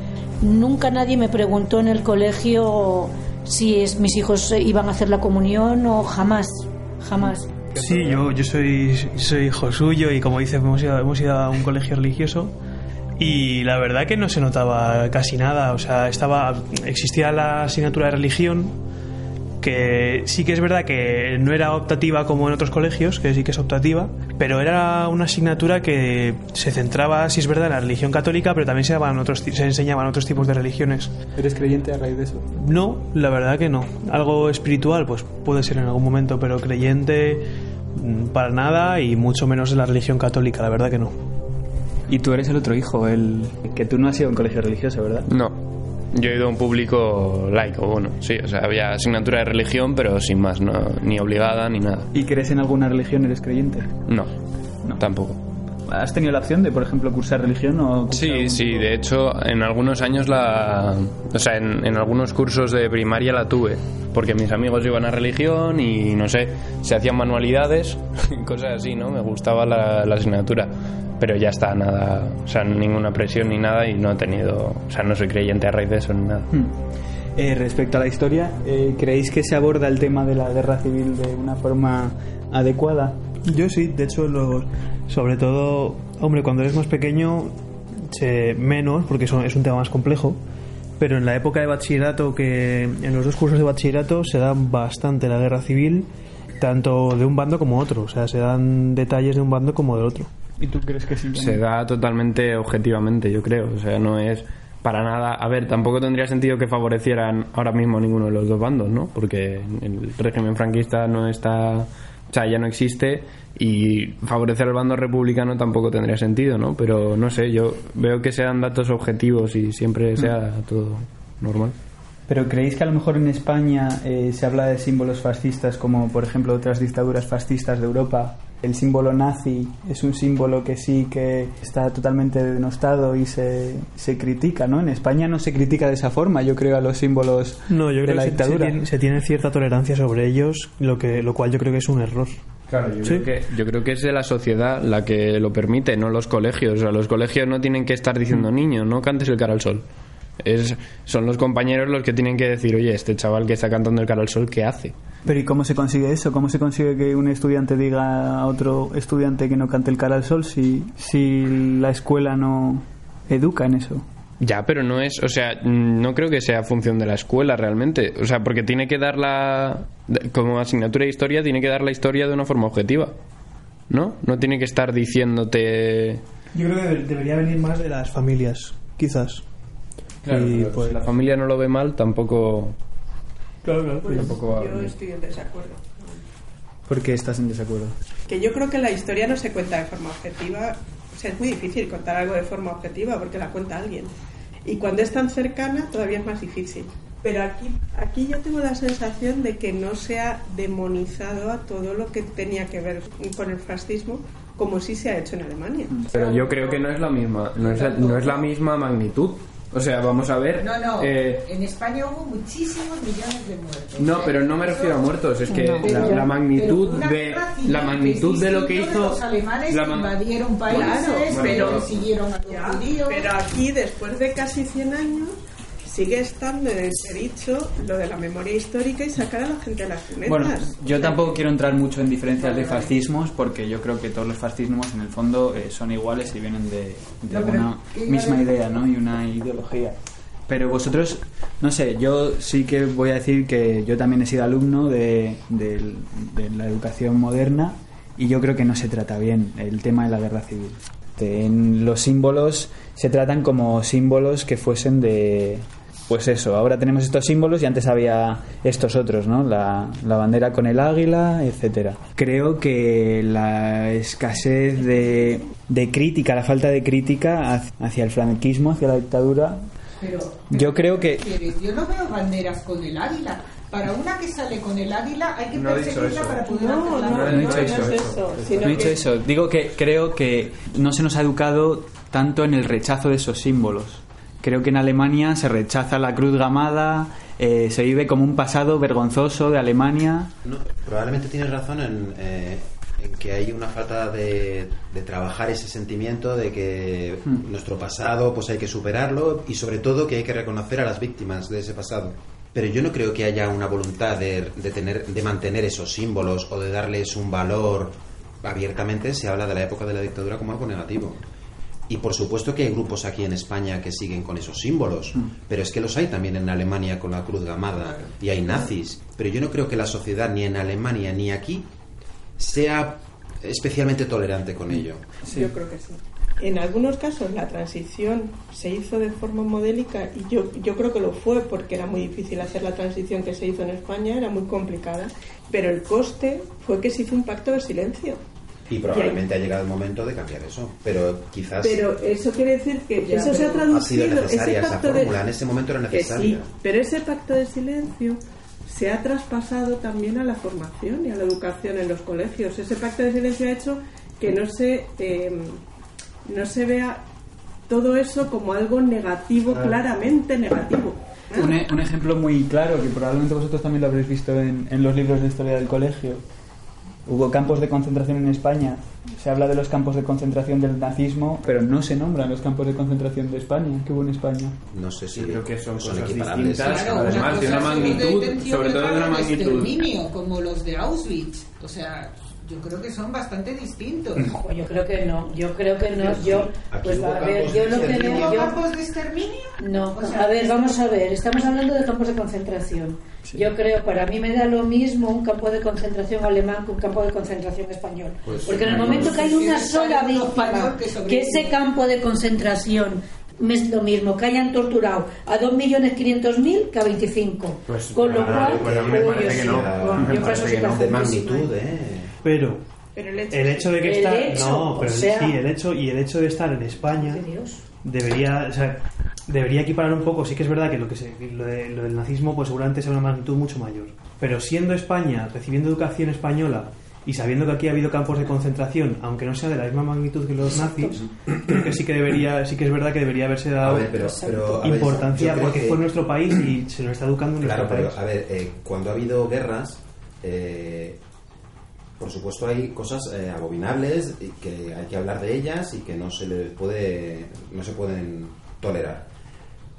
Speaker 8: Nunca nadie me preguntó en el colegio si es- mis hijos iban a hacer la comunión o jamás, jamás.
Speaker 11: Sí, yo, yo soy, soy hijo suyo y como dices, hemos ido, hemos ido a un colegio religioso y la verdad que no se notaba casi nada. O sea, estaba existía la asignatura de religión que sí que es verdad que no era optativa como en otros colegios, que sí que es optativa, pero era una asignatura que se centraba, sí es verdad, en la religión católica, pero también se, daban otros, ti- se enseñaban otros tipos de religiones.
Speaker 5: ¿Eres creyente a raíz de eso?
Speaker 11: No, la verdad que no. Algo espiritual, pues puede ser en algún momento, pero creyente mm, para nada y mucho menos en la religión católica, la verdad que no.
Speaker 5: Y tú eres el otro hijo, el que tú no has ido a un colegio religioso, ¿verdad?
Speaker 12: No. Yo he ido a un público laico, bueno, sí, o sea, había asignatura de religión, pero sin más, no, ni obligada ni nada.
Speaker 5: ¿Y crees en alguna religión? ¿Eres creyente?
Speaker 12: No,
Speaker 5: No.
Speaker 12: tampoco.
Speaker 5: ¿Has tenido la opción de, por ejemplo, cursar religión o
Speaker 12: Sí, sí,
Speaker 5: tipo?
Speaker 12: de hecho, en algunos años la. O sea, en, en algunos cursos de primaria la tuve, porque mis amigos iban a religión y no sé, se hacían manualidades, cosas así, ¿no? Me gustaba la, la asignatura, pero ya está, nada, o sea, ninguna presión ni nada y no he tenido. O sea, no soy creyente a raíz de eso ni nada.
Speaker 5: Hmm. Eh, respecto a la historia, eh, ¿creéis que se aborda el tema de la guerra civil de una forma adecuada?
Speaker 11: Yo sí, de hecho, los, sobre todo, hombre, cuando eres más pequeño, se, menos, porque eso es un tema más complejo, pero en la época de bachillerato, que en los dos cursos de bachillerato se da bastante la guerra civil, tanto de un bando como otro, o sea, se dan detalles de un bando como del otro.
Speaker 5: ¿Y tú crees que sí?
Speaker 12: Se da totalmente objetivamente, yo creo. O sea, no es para nada. A ver, tampoco tendría sentido que favorecieran ahora mismo ninguno de los dos bandos, ¿no? Porque el régimen franquista no está. O sea, ya no existe y favorecer al bando republicano tampoco tendría sentido, ¿no? Pero no sé, yo veo que sean datos objetivos y siempre sea todo normal.
Speaker 5: ¿Pero creéis que a lo mejor en España eh, se habla de símbolos fascistas como por ejemplo otras dictaduras fascistas de Europa? El símbolo nazi es un símbolo que sí que está totalmente denostado y se, se critica, ¿no? En España no se critica de esa forma, yo creo, a los símbolos
Speaker 11: No, yo
Speaker 5: de
Speaker 11: creo
Speaker 5: la
Speaker 11: que se- se,
Speaker 5: dictadura.
Speaker 11: tiene, se tiene cierta tolerancia sobre ellos, lo que lo cual yo creo que es un error.
Speaker 12: Claro, yo,
Speaker 11: Sí.
Speaker 12: creo que, yo creo que es de la sociedad la que lo permite, no los colegios. O sea, los colegios no tienen que estar diciendo, niño, no cantes el cara al sol. Es, son los compañeros los que tienen que decir, oye, este chaval que está cantando el cara al sol, ¿qué hace?
Speaker 5: Pero ¿y cómo se consigue eso? ¿Cómo se consigue que un estudiante diga a otro estudiante que no cante el cara al sol si, si la escuela no educa en eso?
Speaker 12: Ya, pero no es, o sea, no creo que sea función de la escuela realmente. O sea, porque tiene que dar la, como asignatura de historia, tiene que dar la historia de una forma objetiva. ¿No? No tiene que estar diciéndote...
Speaker 11: Yo creo que debería venir más de las familias, quizás. Y pues
Speaker 12: si la familia no lo ve mal, tampoco...
Speaker 11: Claro, claro.
Speaker 6: Pues
Speaker 12: tampoco
Speaker 6: yo estoy en desacuerdo.
Speaker 5: ¿Por qué estás en desacuerdo?
Speaker 6: Que yo creo que la historia no se cuenta de forma objetiva. O sea, es muy difícil contar algo de forma objetiva porque la cuenta alguien. Y cuando es tan cercana, todavía es más difícil. Pero aquí, aquí yo tengo la sensación de que no se ha demonizado a todo lo que tenía que ver con el fascismo como sí se ha hecho en Alemania.
Speaker 12: Pero yo creo que no es la misma, no es la, no es la misma magnitud. O sea, vamos a ver...
Speaker 1: No, no.
Speaker 12: eh,
Speaker 1: En España hubo muchísimos millones de muertos.
Speaker 12: No, pero no me refiero a muertos, es que
Speaker 1: No,
Speaker 12: la,
Speaker 1: pero-
Speaker 12: la magnitud de la magnitud de lo que hizo
Speaker 1: los alemanes
Speaker 12: la
Speaker 1: invadieron países,
Speaker 6: Claro,
Speaker 1: pero
Speaker 6: pero-
Speaker 1: persiguieron a los
Speaker 6: Ya,
Speaker 1: judíos.
Speaker 6: pero aquí, después de casi 100 años, sigue estando en entredicho lo de la memoria histórica y sacar a la gente de las cunetas.
Speaker 5: Bueno, yo tampoco quiero entrar mucho en diferencias de fascismos porque yo creo que todos los fascismos en el fondo eh, son iguales y vienen de, de una
Speaker 1: ¿qué iba a
Speaker 5: misma idea ¿no? y una ideología. Pero vosotros, no sé, yo sí que voy a decir que yo también he sido alumno de, de la educación moderna y yo creo que no se trata bien el tema de la guerra civil. En los símbolos se tratan como símbolos que fuesen de, pues eso, ahora tenemos estos símbolos y antes había estos otros, ¿no? La, la bandera con el águila, etcétera. Creo que la escasez de, de crítica, la falta de crítica hacia- hacia el franquismo, hacia la dictadura,
Speaker 1: Pero,
Speaker 5: yo creo que.
Speaker 1: Yo no veo banderas con el águila. Para una que sale con el águila hay que
Speaker 12: No
Speaker 1: perseguirla para poder
Speaker 6: No, no,
Speaker 5: no he dicho
Speaker 6: no
Speaker 5: eso. No he dicho
Speaker 6: que-
Speaker 5: eso. Digo que creo que no se nos ha educado tanto en el rechazo de esos símbolos. Creo que en Alemania se rechaza la cruz gamada, eh, se vive como un pasado vergonzoso de Alemania.
Speaker 2: No, probablemente tienes razón en, eh, en que hay una falta de, de trabajar ese sentimiento de que
Speaker 5: Hmm.
Speaker 2: nuestro pasado pues hay que superarlo y sobre todo que hay que reconocer a las víctimas de ese pasado. Pero yo no creo que haya una voluntad de, de tener, de mantener esos símbolos o de darles un valor. Abiertamente se habla de la época de la dictadura como algo negativo. Y por supuesto que hay grupos aquí en España que siguen con esos símbolos, pero es que los hay también en Alemania con la cruz gamada y hay nazis. Pero yo no creo que la sociedad ni en Alemania ni aquí sea especialmente tolerante con ello.
Speaker 6: Yo creo que sí. En algunos casos la transición se hizo de forma modélica y yo, yo creo que lo fue porque era muy difícil hacer la transición que se hizo en España, era muy complicada, pero el coste fue que se hizo un pacto de silencio.
Speaker 2: Y probablemente ha llegado el momento de cambiar eso, pero quizás
Speaker 6: Pero eso quiere decir que
Speaker 1: Ya,
Speaker 6: eso se ha
Speaker 2: ha
Speaker 6: traducido.
Speaker 2: sido necesaria
Speaker 6: ese
Speaker 2: esa
Speaker 6: pacto de-
Speaker 2: fórmula, en ese momento era necesaria.
Speaker 6: sí, pero ese pacto de silencio se ha traspasado también a la formación y a la educación en los colegios. Ese pacto de silencio ha hecho que no se, eh, no se vea todo eso como algo negativo, claramente negativo.
Speaker 5: Un, un ejemplo muy claro, que probablemente vosotros también lo habréis visto en, en los libros de historia del colegio. Hubo campos de concentración en España. Se habla de los campos de concentración del nazismo, pero no se nombran los campos de concentración de España, que hubo en España.
Speaker 2: No sé si
Speaker 12: creo que son cosas
Speaker 2: equiparables.
Speaker 12: distintas.
Speaker 1: Claro,
Speaker 12: Además, de una magnitud, sobre todo de una
Speaker 1: de
Speaker 12: magnitud.
Speaker 1: como los de Auschwitz. O sea, Yo creo que son bastante distintos.
Speaker 8: Yo creo que no, yo creo que no. Yo, pues a ver,
Speaker 2: campos
Speaker 8: yo
Speaker 2: de
Speaker 8: lo que
Speaker 2: exterminio.
Speaker 8: leo,
Speaker 1: ¿Hubo
Speaker 8: yo,
Speaker 1: campos de exterminio?
Speaker 8: No,
Speaker 1: O sea,
Speaker 8: a ver, vamos a ver, estamos hablando de campos de concentración. Yo creo, para mí me da lo mismo un campo de concentración alemán que un campo de concentración español.
Speaker 2: Pues,
Speaker 8: Porque en el
Speaker 2: no,
Speaker 8: momento
Speaker 2: no
Speaker 8: que hay una sola víctima,
Speaker 1: que
Speaker 8: ese campo de concentración me es lo mismo, que hayan torturado a 2.500.000 que a 25.
Speaker 13: Pues,
Speaker 8: Con lo
Speaker 13: ah,
Speaker 8: cual,
Speaker 13: pues a mí me parece
Speaker 8: yo
Speaker 13: que
Speaker 8: sí.
Speaker 13: no.
Speaker 8: Yo sí
Speaker 13: que no.
Speaker 2: de magnitud, ¿eh?
Speaker 11: Pero
Speaker 6: Pero el hecho,
Speaker 11: el hecho de que
Speaker 8: El
Speaker 11: está
Speaker 8: hecho,
Speaker 11: no, pero
Speaker 8: sea-
Speaker 11: sí, el hecho y el hecho de estar en España
Speaker 8: Dios.
Speaker 11: debería, o sea, debería equiparar un poco. Sí que es verdad que lo que se, lo, de- lo del nazismo pues seguramente sea una magnitud mucho mayor. Pero siendo España, recibiendo educación española y sabiendo que aquí ha habido campos de concentración, aunque no sea de la misma magnitud que los nazis, creo que sí que debería, sí que es verdad que debería haberse dado
Speaker 2: ver, pero, pero, a ver,
Speaker 11: importancia porque
Speaker 2: que-
Speaker 11: fue nuestro país y se nos está educando en
Speaker 2: Claro,
Speaker 11: nuestro
Speaker 2: pero
Speaker 11: país.
Speaker 2: a ver, eh, cuando ha habido guerras, eh, por supuesto hay cosas eh, abominables y que hay que hablar de ellas y que no se les puede, no se pueden tolerar.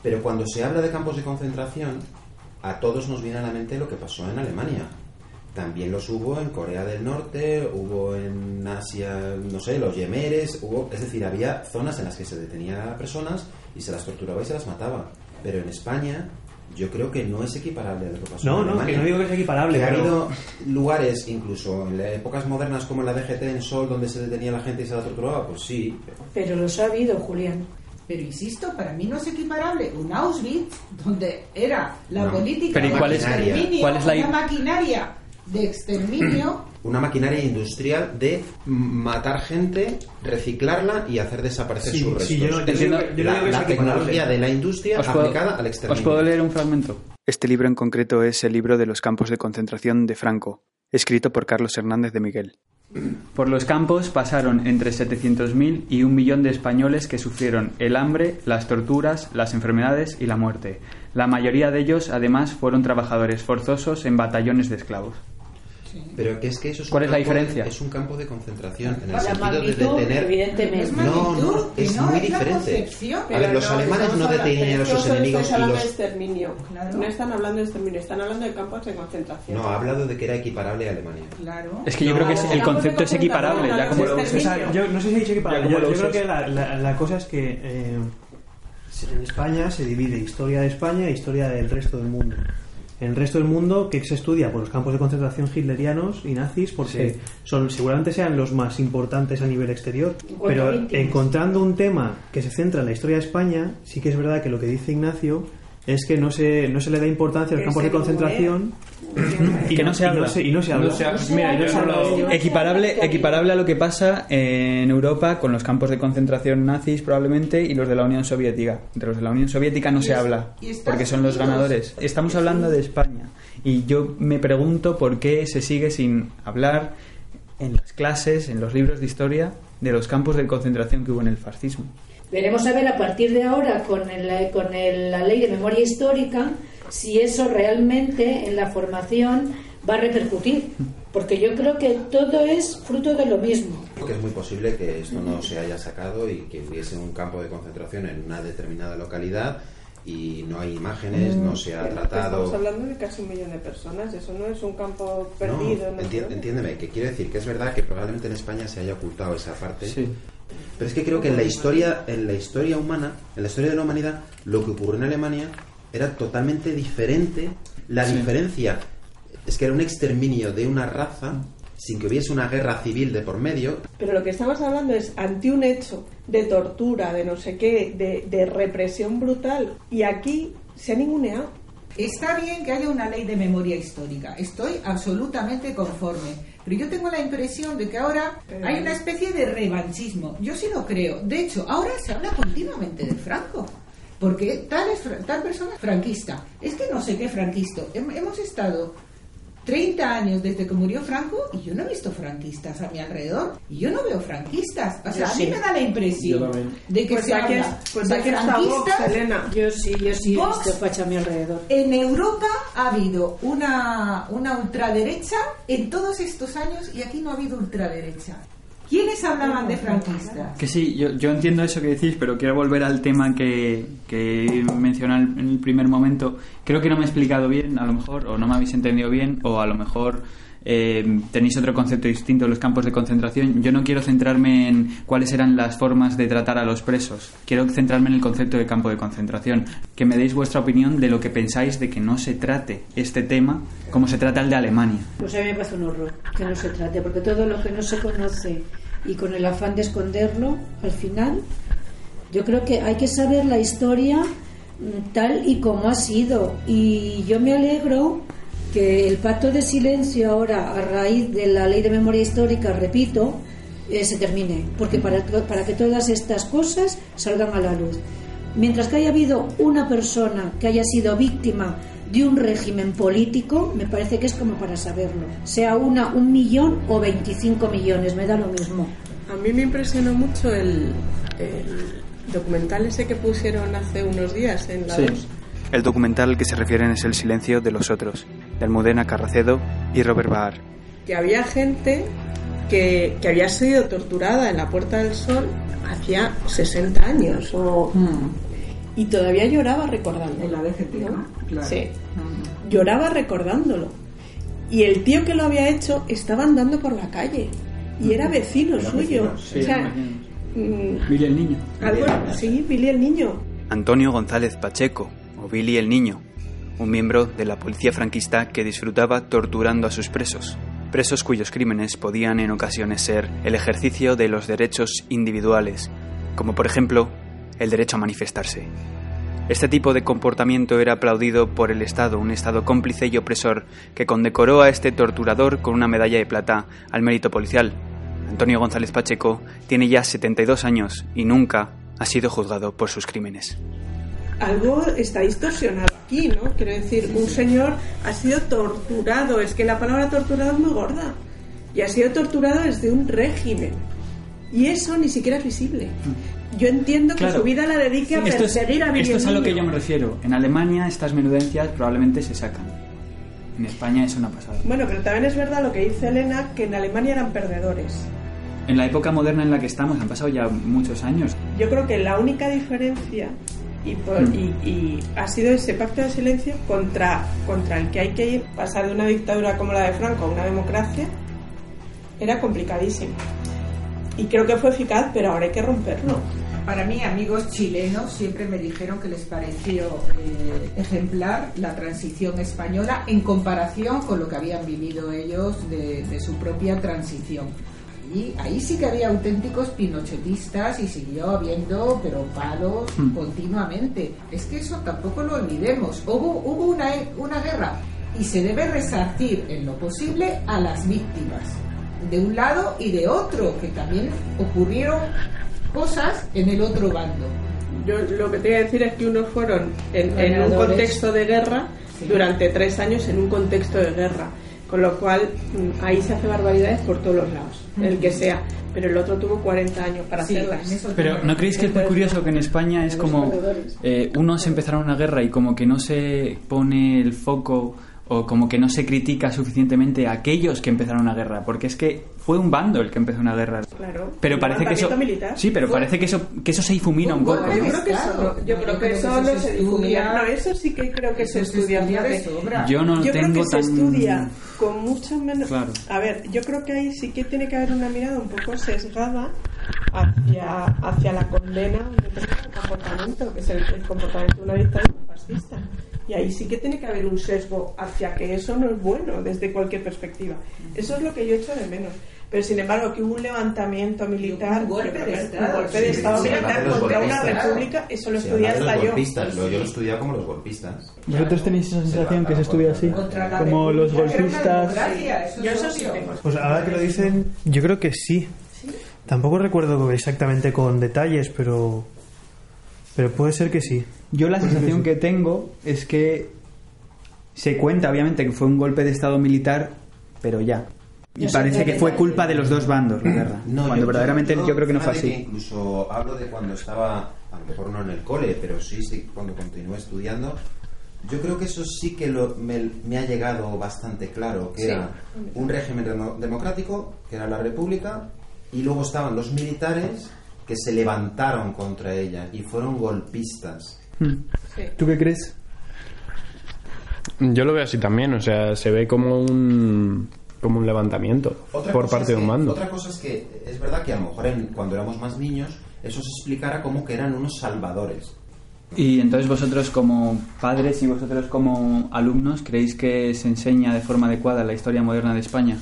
Speaker 2: Pero cuando se habla de campos de concentración, a todos nos viene a la mente lo que pasó en Alemania. También los hubo en Corea del Norte, hubo en Asia, no sé, los yemeres, hubo, es decir, había zonas en las que se detenía a personas y se las torturaba y se las mataba. Pero en España yo creo que no es equiparable a lo que pasó
Speaker 11: No,
Speaker 2: en
Speaker 11: no,
Speaker 2: Alemania.
Speaker 11: que no digo que sea equiparable,
Speaker 2: Que ha
Speaker 11: pero-
Speaker 2: habido lugares, incluso en épocas modernas como en la DGT en Sol, donde se detenía la gente y se la torturaba, pues sí.
Speaker 8: Pero los ha habido, Julián.
Speaker 1: Pero insisto, para mí no es equiparable un Auschwitz, donde era la
Speaker 2: No.
Speaker 1: política
Speaker 7: Pero ¿y
Speaker 1: de
Speaker 7: cuál es-
Speaker 1: exterminio,
Speaker 7: cuál es la-
Speaker 1: una maquinaria de exterminio.
Speaker 2: Una maquinaria industrial de matar gente, reciclarla y hacer desaparecer
Speaker 11: Sí,
Speaker 2: sus restos.
Speaker 11: sí, yo no- yo
Speaker 2: Es
Speaker 11: digo-
Speaker 2: la, tecnología de la industria
Speaker 7: ¿Os puedo-
Speaker 2: aplicada al
Speaker 7: ¿Os
Speaker 2: exterminio.
Speaker 7: puedo leer un fragmento? Este libro en concreto es el libro de los campos de concentración de Franco, escrito por Carlos Hernández de Miguel. Por los campos pasaron entre 700.000 y un millón de españoles que sufrieron el hambre, las torturas, las enfermedades y la muerte. La mayoría de ellos, además, fueron trabajadores forzosos en batallones de esclavos.
Speaker 2: Pero que es que eso es
Speaker 7: ¿Cuál
Speaker 2: un
Speaker 7: es la
Speaker 2: campo de-
Speaker 7: diferencia?
Speaker 2: es un campo de concentración en el
Speaker 8: La
Speaker 2: sentido de
Speaker 8: magnitud,
Speaker 2: detener.
Speaker 8: evidentemente.
Speaker 2: No, no, es
Speaker 1: no,
Speaker 2: muy
Speaker 1: es
Speaker 2: diferente. A ver, los
Speaker 6: Pero
Speaker 2: alemanes no detenían a sus
Speaker 6: no
Speaker 2: enemigos
Speaker 6: hablando
Speaker 2: los...
Speaker 6: de exterminio.
Speaker 1: Claro.
Speaker 6: No están hablando de exterminio, están hablando de campos de concentración.
Speaker 2: No, ha hablado de que era equiparable a Alemania.
Speaker 1: Claro.
Speaker 7: Es que yo creo que es- el concepto es equiparable, ya como lo
Speaker 11: O sea, yo no sé si he dicho
Speaker 7: como
Speaker 11: yo, creo que la, la- la cosa es que eh, en España se divide historia de España e historia del resto del mundo. En el resto del mundo, que se estudia? Pues los campos de concentración hitlerianos y nazis, porque
Speaker 7: Sí.
Speaker 11: son seguramente sean los más importantes a nivel exterior. Pero encontrando un tema que se centra en la historia de España, sí que es verdad que lo que dice Ignacio es que no se, no se le da importancia a los campos de concentración y
Speaker 7: Que no se habla.
Speaker 11: no se habla.
Speaker 12: No se.
Speaker 7: Equiparable, equiparable a lo que pasa en Europa con los campos de concentración nazis probablemente y los de la Unión Soviética. Entre los de la Unión Soviética no se
Speaker 1: es-
Speaker 7: habla porque son los ganadores. Estamos hablando de España y yo me pregunto por qué se sigue sin hablar en las clases, en los libros de historia, de los campos de concentración que hubo en el fascismo.
Speaker 8: Veremos a ver a partir de ahora con, el- con el- la ley de memoria histórica si eso realmente en la formación va a repercutir. Porque yo creo que todo es fruto de lo mismo.
Speaker 2: que es muy posible que esto no se haya sacado y que hubiese un campo de concentración en una determinada localidad y no hay imágenes, no se ha
Speaker 6: Pero
Speaker 2: tratado.
Speaker 6: Estamos hablando de casi un millón de personas, eso no es un campo perdido. ¿no?
Speaker 2: enti- entiéndeme, que quiero decir que es verdad que probablemente en España se haya ocultado esa parte.
Speaker 7: Sí.
Speaker 2: Pero es que creo que en la historia, en la historia humana, en la historia de la humanidad, lo que ocurrió en Alemania era totalmente diferente. La
Speaker 7: Sí.
Speaker 2: diferencia es que era un exterminio de una raza sin que hubiese una guerra civil de por medio.
Speaker 6: Pero lo que estamos hablando es ante un hecho de tortura, de no sé qué, de, de represión brutal, y aquí se ha ninguneado.
Speaker 1: Está bien que haya una ley de memoria histórica, estoy absolutamente conforme, pero yo tengo la impresión de que ahora hay una especie de revanchismo. Yo sí lo creo. De hecho, ahora se habla continuamente de Franco. Porque tal, es, fra- tal persona es franquista. Es que no sé qué franquista. Hem- Hemos estado 30 años desde que murió Franco y yo no he visto franquistas a mi alrededor. Y yo no veo franquistas. O sea,
Speaker 8: Yo
Speaker 1: a
Speaker 8: sí.
Speaker 1: mí me da la impresión de que
Speaker 6: Pues
Speaker 1: se
Speaker 6: aquí,
Speaker 1: habla
Speaker 6: es- pues
Speaker 1: de
Speaker 6: aquí está Vox,
Speaker 1: franquistas
Speaker 6: Elena.
Speaker 8: Yo sí, yo sí he visto facha a mi alrededor.
Speaker 1: en Europa ha habido una, una ultraderecha en todos estos años y aquí no ha habido ultraderecha. ¿Quién ¿Quiénes hablaban de franquistas?
Speaker 7: Que sí, yo, yo entiendo eso que decís, pero quiero volver al tema que, que mencioné en el primer momento. Creo que no me he explicado bien, a lo mejor, o no me habéis entendido bien, o a lo mejor eh, tenéis otro concepto distinto los campos de concentración. Yo no quiero centrarme en cuáles eran las formas de tratar a los presos. Quiero centrarme en el concepto de campo de concentración. Que me deis vuestra opinión de lo que pensáis de que no se trate este tema como se trata el de Alemania.
Speaker 8: Pues a mí me parece un horror que no se trate, porque todo lo que no se conoce y con el afán de esconderlo, al final, yo creo que hay que saber la historia mm, tal y como ha sido. Y yo me alegro que el pacto de silencio ahora, a raíz de la ley de memoria histórica, repito, eh, se termine, porque para, para que todas estas cosas salgan a la luz. Mientras que haya habido una persona que haya sido víctima de un régimen político, me parece que es como para saberlo. Sea una, un millón o 25 millones, me da lo mismo.
Speaker 6: A mí me impresionó mucho el, el documental ese que pusieron hace unos días en la
Speaker 4: Sí.
Speaker 6: 2.
Speaker 4: El documental al que se refieren es El silencio de los otros, de Almudena Carracedo y Robert Baar.
Speaker 6: que había gente que, que había sido torturada en la Puerta del Sol hacía 60 años o, y todavía lloraba recordándolo.
Speaker 1: En la BGT, ¿no? Claro.
Speaker 6: Sí, lloraba recordándolo. Y el tío que lo había hecho estaba andando por la calle y era vecino
Speaker 7: Era
Speaker 6: suyo.
Speaker 7: vecino, sí,
Speaker 6: o sea, mm,
Speaker 7: Billy el niño.
Speaker 6: algo, sí, Billy el niño.
Speaker 4: Antonio González Pacheco, Billy el Niño, un miembro de la policía franquista que disfrutaba torturando a sus presos, presos cuyos crímenes podían en ocasiones ser el ejercicio de los derechos individuales, como por ejemplo el derecho a manifestarse. Este tipo de comportamiento era aplaudido por el Estado, un Estado cómplice y opresor que condecoró a este torturador con una medalla de plata al mérito policial. Antonio González Pacheco tiene ya 72 años y nunca ha sido juzgado por sus crímenes.
Speaker 6: Algo está distorsionado aquí, ¿no? Quiero decir, un señor ha sido torturado, es que la palabra torturado es muy gorda, y ha sido torturado desde un régimen. Y eso ni siquiera es visible. Yo entiendo que
Speaker 7: Claro.
Speaker 6: su vida la dedique a
Speaker 7: Esto es,
Speaker 6: perseguir a Billy
Speaker 7: esto es a lo que yo me refiero. En Alemania estas menudencias probablemente se sacan. En España eso no ha pasado.
Speaker 6: Bueno, pero también es verdad lo que dice Elena, que en Alemania eran perdedores.
Speaker 7: En la época moderna en la que estamos han pasado ya muchos años.
Speaker 6: Yo creo que la única diferencia y, por-
Speaker 7: Mm.
Speaker 6: y- y ha sido ese pacto de silencio contra, contra el que hay que ir, pasar de una dictadura como la de Franco a una democracia, era complicadísimo. Y creo que fue eficaz, pero ahora hay que romperlo.
Speaker 1: Para mí, amigos chilenos siempre me dijeron que les pareció eh, ejemplar la transición española en comparación con lo que habían vivido ellos de, de su propia transición. Y ahí sí que había auténticos pinochetistas y siguió habiendo, pero palos
Speaker 7: Hmm.
Speaker 1: continuamente. Es que eso tampoco lo olvidemos. Hubo, hubo una, una guerra y se debe resarcir en lo posible a las víctimas, de un lado y de otro, que también ocurrieron cosas en el otro bando.
Speaker 6: Yo lo que te voy a decir es que unos fueron en, en un contexto de guerra
Speaker 1: Sí.
Speaker 6: durante tres años en un contexto de guerra. Con lo cual, mm, ahí se hace barbaridades por todos los lados, el que sea. Pero el otro tuvo 40 años para
Speaker 1: Sí,
Speaker 6: hacerlas.
Speaker 7: Pero ¿no creéis que es muy curioso que en España es como eh, unos empezaron una guerra y como que no se pone el foco o como que no se critica suficientemente a aquellos que empezaron una guerra? Porque es que fue un bando el que empezó una guerra.
Speaker 6: Claro.
Speaker 7: Pero parece que eso
Speaker 6: militar.
Speaker 7: sí, pero
Speaker 6: Fue-
Speaker 7: parece que eso que eso se difumina un poco.
Speaker 6: Yo
Speaker 7: ¿no?
Speaker 6: creo que eso, no- yo creo que eso no se difumina. No, eso sí que creo que se estudia.
Speaker 1: de
Speaker 6: fíjate.
Speaker 1: sobra.
Speaker 7: Yo no
Speaker 6: Yo creo
Speaker 7: tengo
Speaker 6: que
Speaker 7: tan
Speaker 6: se estudia con mucho menos.
Speaker 7: Claro.
Speaker 6: A ver, yo creo que ahí sí que tiene que haber una mirada un poco sesgada hacia, hacia la condena de un determinado comportamiento, que es el, el comportamiento de una dictadura fascista. Y ahí sí que tiene que haber un sesgo hacia que eso no es bueno desde cualquier perspectiva. Eso es lo que yo echo de menos. Pero sin embargo, que hubo un levantamiento militar,
Speaker 1: Un golpe de Estado,
Speaker 6: un golpe de
Speaker 1: sí,
Speaker 6: Estado
Speaker 1: sí,
Speaker 6: militar
Speaker 2: los
Speaker 6: contra una república, eso lo
Speaker 2: Sí,
Speaker 6: estudié hasta yo.
Speaker 2: golpistas, lo- yo lo he estudiado como los golpistas.
Speaker 5: ¿Vosotros tenéis esa sensación que se estudia así? Como los golpistas...
Speaker 6: Yo
Speaker 1: es
Speaker 6: eso sí tengo.
Speaker 11: Pues ahora que lo dicen, yo creo que sí. Tampoco recuerdo exactamente con detalles, pero pero puede ser que sí.
Speaker 7: Yo la sensación
Speaker 11: sí.
Speaker 7: que tengo es que se cuenta obviamente que fue un golpe de estado militar, pero ya. Y
Speaker 8: No
Speaker 7: parece que fue culpa de los dos bandos la guerra. cuando verdaderamente yo, creo que no fue así.
Speaker 2: incluso hablo de cuando estaba, a lo mejor no en el cole, pero sí, sí, cuando continué estudiando. Yo creo que eso sí que lo- me, me ha llegado bastante claro, que
Speaker 6: Sí.
Speaker 2: era un régimen demo- democrático, que era la República, y luego estaban los militares que se levantaron contra ella y fueron golpistas.
Speaker 5: ¿Tú qué crees?
Speaker 12: Yo lo veo así también, o sea, se ve como un como un levantamiento
Speaker 2: Otra
Speaker 12: por parte
Speaker 2: es
Speaker 12: de un
Speaker 2: que-
Speaker 12: mando.
Speaker 2: Otra cosa es que es verdad que a lo mejor en- cuando éramos más niños eso se explicara como que eran unos salvadores.
Speaker 7: Y entonces vosotros como padres y vosotros como alumnos, ¿creéis que se enseña de forma adecuada la historia moderna de España?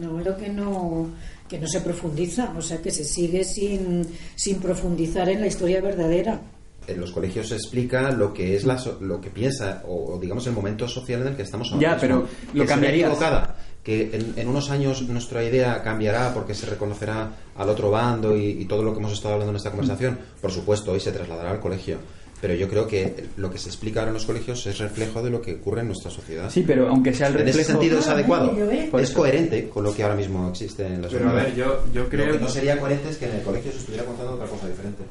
Speaker 8: No, creo que no, que no se profundiza, o sea, que se sigue sin, sin profundizar en la historia verdadera.
Speaker 2: En los colegios se explica lo que es la so- lo que piensa o, o, digamos el momento social en el que estamos ahora
Speaker 7: Ya,
Speaker 2: mismo.
Speaker 7: pero
Speaker 2: Que
Speaker 7: lo
Speaker 2: equivocada, que en, en unos años nuestra idea cambiará porque se reconocerá al otro bando y, y todo lo que hemos estado hablando en esta conversación, por supuesto, hoy se trasladará al colegio. Pero yo creo que lo que se explica ahora en los colegios es reflejo de lo que ocurre en nuestra sociedad.
Speaker 7: Sí, pero aunque sea el
Speaker 2: En ese
Speaker 7: reflejo-
Speaker 2: sentido es
Speaker 7: Claro,
Speaker 2: adecuado. Es coherente con lo que ahora mismo existe en la
Speaker 12: Pero, a
Speaker 2: sociedad.
Speaker 12: ver, yo- yo creo-
Speaker 2: Lo que no sería coherente es que en el colegio se estuviera contando otra cosa diferente.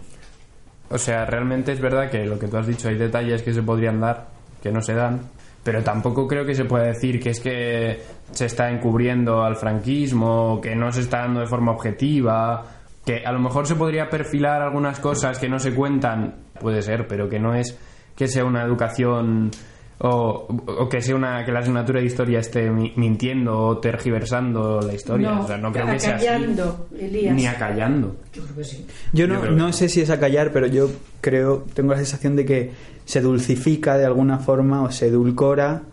Speaker 12: O sea, realmente es verdad que lo que tú has dicho, hay detalles que se podrían dar, que no se dan, pero tampoco creo que se pueda decir que es que se está encubriendo al franquismo, que no se está dando de forma objetiva, que a lo mejor se podría perfilar algunas cosas que no se cuentan, puede ser, pero que no es que sea una educación o, o que sea una que la asignatura de historia esté mi- mintiendo o tergiversando la historia.
Speaker 8: No,
Speaker 12: o sea, no creo que sea así.
Speaker 8: acallando, Elías.
Speaker 12: Ni acallando.
Speaker 8: Yo creo que sí.
Speaker 7: Yo no, no sé si es a callar, pero yo creo, tengo la sensación de que se dulcifica de alguna forma o se edulcora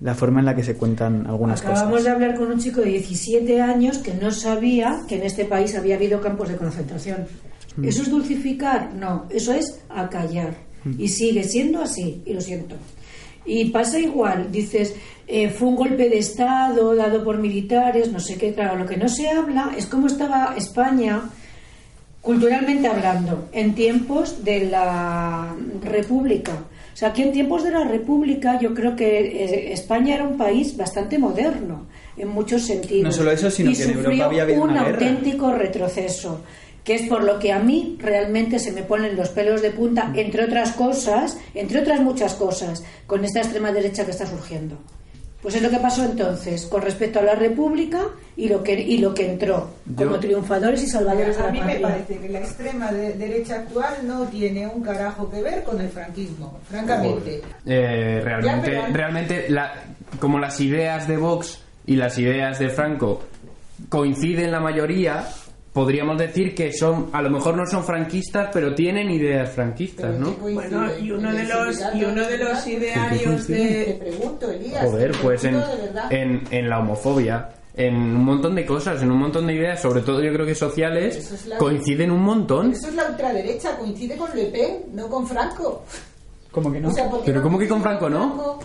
Speaker 7: la forma en la que se cuentan algunas
Speaker 8: Acabamos
Speaker 7: cosas.
Speaker 8: de hablar con un chico de 17 años que no sabía que en este país había habido campos de concentración.
Speaker 7: Mm.
Speaker 8: ¿Eso es dulcificar? No, eso es acallar.
Speaker 7: Mm.
Speaker 8: Y sigue siendo así, y lo siento. Y pasa igual, dices, eh, fue un golpe de Estado dado por militares, no sé qué, claro, lo que no se habla es cómo estaba España culturalmente hablando, en tiempos de la República. O sea, aquí en tiempos de la República yo creo que eh, España era un país bastante moderno en muchos sentidos.
Speaker 7: No solo eso, sino
Speaker 8: y
Speaker 7: que en Europa
Speaker 8: sufrió
Speaker 7: había habido
Speaker 8: un
Speaker 7: una guerra.
Speaker 8: auténtico retroceso, que es por lo que a mí realmente se me ponen los pelos de punta, entre otras cosas, entre otras muchas cosas, con esta extrema derecha que está surgiendo. Pues es lo que pasó entonces con respecto a la República y lo que y lo que entró como triunfadores y salvadores de
Speaker 1: A
Speaker 8: la
Speaker 1: mí me parece que la extrema de- derecha actual no tiene un carajo que ver con el franquismo, francamente.
Speaker 12: Eh, realmente,
Speaker 1: Ya, pero-
Speaker 12: realmente la- como las ideas de Vox y las ideas de Franco coinciden la mayoría, podríamos decir que son, a lo mejor no son franquistas, pero tienen ideas franquistas, ¿no?
Speaker 6: Bueno, y uno de los y uno de los idearios
Speaker 1: Te
Speaker 6: de
Speaker 1: pregunto, Elías.
Speaker 12: Joder, pues en, en, en la homofobia, en un montón de cosas, en un montón de ideas, sobre todo yo creo que sociales,
Speaker 1: Eso es la-
Speaker 12: coinciden un montón.
Speaker 1: Eso es la ultraderecha, coincide con Le Pen, no con Franco.
Speaker 7: ¿Cómo que no?
Speaker 1: O sea, ¿por qué
Speaker 12: Pero
Speaker 1: no
Speaker 12: ¿cómo que con Franco no?
Speaker 1: Franco?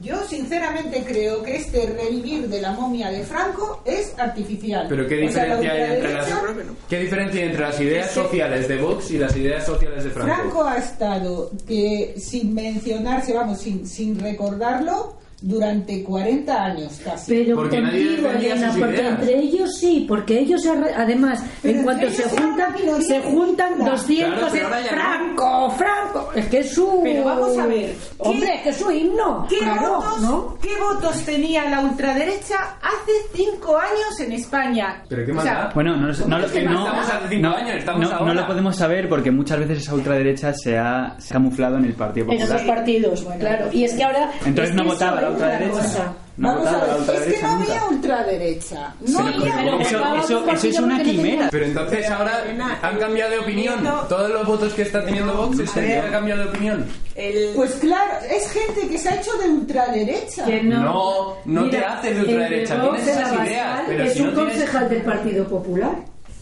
Speaker 1: Yo sinceramente creo que este revivir de la momia de Franco es artificial.
Speaker 12: Pero ¿qué
Speaker 1: O sea, la
Speaker 12: diferencia hay entre las,
Speaker 1: ultraderecha-
Speaker 12: ¿qué diferencia hay entre las ideas sociales de Vox y las ideas sociales de Franco?
Speaker 1: Franco ha estado, que sin mencionarse, vamos, sin, sin recordarlo, durante 40 años casi.
Speaker 8: Pero
Speaker 12: Porque
Speaker 8: contigo, Elena, porque
Speaker 12: ideas.
Speaker 8: entre ellos sí, porque ellos además,
Speaker 1: Pero
Speaker 8: en cuanto se juntan, se juntan
Speaker 1: lingüística.
Speaker 8: 200
Speaker 12: Claro,
Speaker 8: en
Speaker 12: ya no.
Speaker 8: Franco, Franco, es que es su
Speaker 1: Pero vamos a ver, ¿qué-
Speaker 8: hombre, es que es su himno,
Speaker 1: ¿Qué,
Speaker 8: claro,
Speaker 1: votos,
Speaker 8: ¿no?
Speaker 1: ¿Qué votos tenía la ultraderecha hace cinco años en España?
Speaker 12: ¿Pero qué
Speaker 1: O
Speaker 12: más
Speaker 1: sea?
Speaker 7: Bueno, no, no,
Speaker 1: es que
Speaker 7: no-
Speaker 1: no
Speaker 12: estamos hace cinco
Speaker 7: no- lo podemos saber porque muchas veces esa ultraderecha se ha, se ha camuflado en el Partido
Speaker 8: En
Speaker 7: Popular.
Speaker 8: esos partidos, claro, y es que ahora
Speaker 7: Entonces
Speaker 8: es
Speaker 7: no votaba la ultraderecha. No
Speaker 1: Vamos a
Speaker 7: la
Speaker 1: ver, es que no
Speaker 7: nunca.
Speaker 1: había ultraderecha. No había
Speaker 7: pero, eso, eso- eso es una quimera.
Speaker 12: Pero entonces ahora han cambiado de opinión. Todos los votos que está teniendo Vox es que han cambiado de opinión.
Speaker 6: el
Speaker 1: Pues claro, es gente que se ha hecho de ultraderecha.
Speaker 8: Que no,
Speaker 12: No, no te haces de ultraderecha, tienes esas ideas, pero
Speaker 8: es
Speaker 12: si
Speaker 8: un
Speaker 12: no tienes-
Speaker 8: concejal del Partido Popular.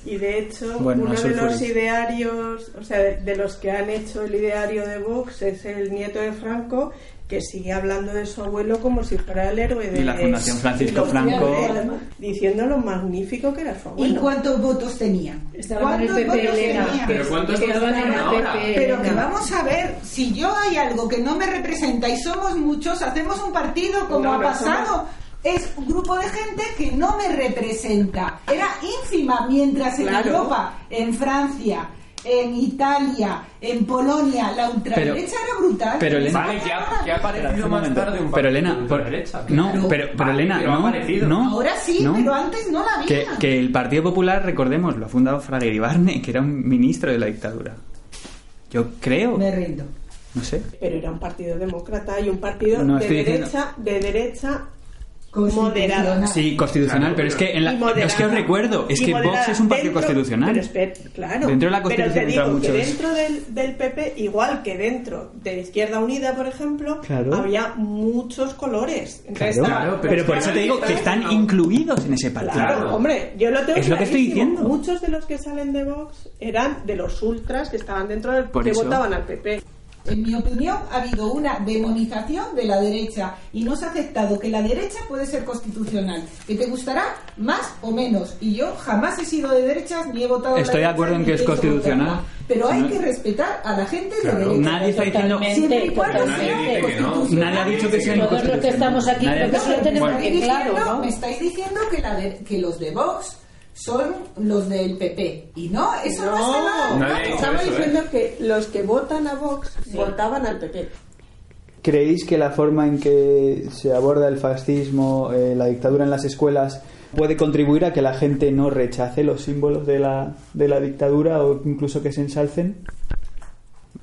Speaker 6: y de hecho
Speaker 7: Bueno,
Speaker 6: uno
Speaker 7: no
Speaker 6: de los
Speaker 7: sulfuréis.
Speaker 6: idearios, o sea, de, de los que han hecho el ideario de Vox es el nieto de Franco que sigue hablando de su abuelo como si fuera el héroe de
Speaker 7: Y la Fundación Francisco
Speaker 6: y
Speaker 7: Franco.
Speaker 6: diciendo lo magnífico que era su
Speaker 1: ¿Y
Speaker 6: abuelo.
Speaker 1: cuántos votos tenía?
Speaker 8: Estaban en el
Speaker 1: ¿Cuántos
Speaker 8: PP,
Speaker 1: votos
Speaker 8: Elena.
Speaker 1: tenía?
Speaker 12: Pero ¿cuántos
Speaker 8: Estaban en el? PP,
Speaker 1: Pero que vamos a ver, si yo hay algo que no me representa y somos muchos, hacemos un partido como
Speaker 6: No,
Speaker 1: ha pasado. Es un grupo de gente que no me representa. Era ínfima, mientras en
Speaker 6: Claro.
Speaker 1: Europa, en Francia, en Italia, en Polonia, la ultraderecha era brutal.
Speaker 7: Pero Elena,
Speaker 2: Vale, que ha, que ha aparecido más tarde un
Speaker 7: pero Elena,
Speaker 2: de derecha.
Speaker 7: no, pero, pero
Speaker 2: Vale,
Speaker 7: Elena,
Speaker 2: pero ha
Speaker 7: no,
Speaker 2: aparecido.
Speaker 7: no,
Speaker 1: Ahora sí,
Speaker 7: no.
Speaker 1: pero antes no la había.
Speaker 7: que, que el Partido Popular, recordemos, lo ha fundado Fraga Iribarne, que era un ministro de la dictadura. Yo creo,
Speaker 1: Me rindo.
Speaker 7: no sé.
Speaker 6: Pero era un partido demócrata y un partido
Speaker 7: No,
Speaker 6: de
Speaker 7: diciendo-
Speaker 6: derecha, de derecha. Moderada.
Speaker 7: Sí, constitucional, pero es que en la,
Speaker 6: moderada.
Speaker 7: es que os recuerdo, es que Vox es un partido
Speaker 6: Dentro-
Speaker 7: constitucional.
Speaker 6: Claro.
Speaker 7: Dentro de la
Speaker 6: pero te
Speaker 7: Constitución
Speaker 6: digo que
Speaker 7: muchos-
Speaker 6: dentro del, del PP, igual que dentro de Izquierda Unida, por ejemplo,
Speaker 7: Claro.
Speaker 6: había muchos colores. Entonces,
Speaker 7: Claro, pero, por eso te digo que están incluidos en ese partido.
Speaker 6: Claro, hombre, yo lo tengo
Speaker 7: Es lo que estoy diciendo.
Speaker 6: Muchos de los que salen de Vox eran de los ultras que estaban dentro del que
Speaker 7: eso.
Speaker 6: votaban al PP.
Speaker 1: En mi opinión, ha habido una demonización de la derecha y no se ha aceptado que la derecha puede ser constitucional, que te gustará más o menos. Y yo jamás he sido de derechas ni he votado.
Speaker 7: Estoy de acuerdo en que es constitucional.
Speaker 1: votarla. Pero hay que respetar a la gente
Speaker 7: Claro,
Speaker 1: de derecha.
Speaker 7: nadie está diciendo-
Speaker 1: siempre y cuando
Speaker 8: Totalmente.
Speaker 1: sean
Speaker 8: Nadie que
Speaker 7: ha dicho que sean
Speaker 8: Todos los que estamos aquí creo que
Speaker 7: dicho-
Speaker 8: eso lo tenemos bien claro, ¿no?
Speaker 1: Me estáis diciendo que, la de- que los de Vox son los del PP. Y no, eso no, está
Speaker 12: ha dicho
Speaker 6: Estaba
Speaker 12: eso, ¿eh?
Speaker 6: diciendo que los que votan a Vox votaban al PP.
Speaker 14: ¿Creéis que la forma en que se aborda el fascismo, eh, la dictadura en las escuelas, puede contribuir a que la gente no rechace los símbolos de la, de la dictadura o incluso que se ensalcen?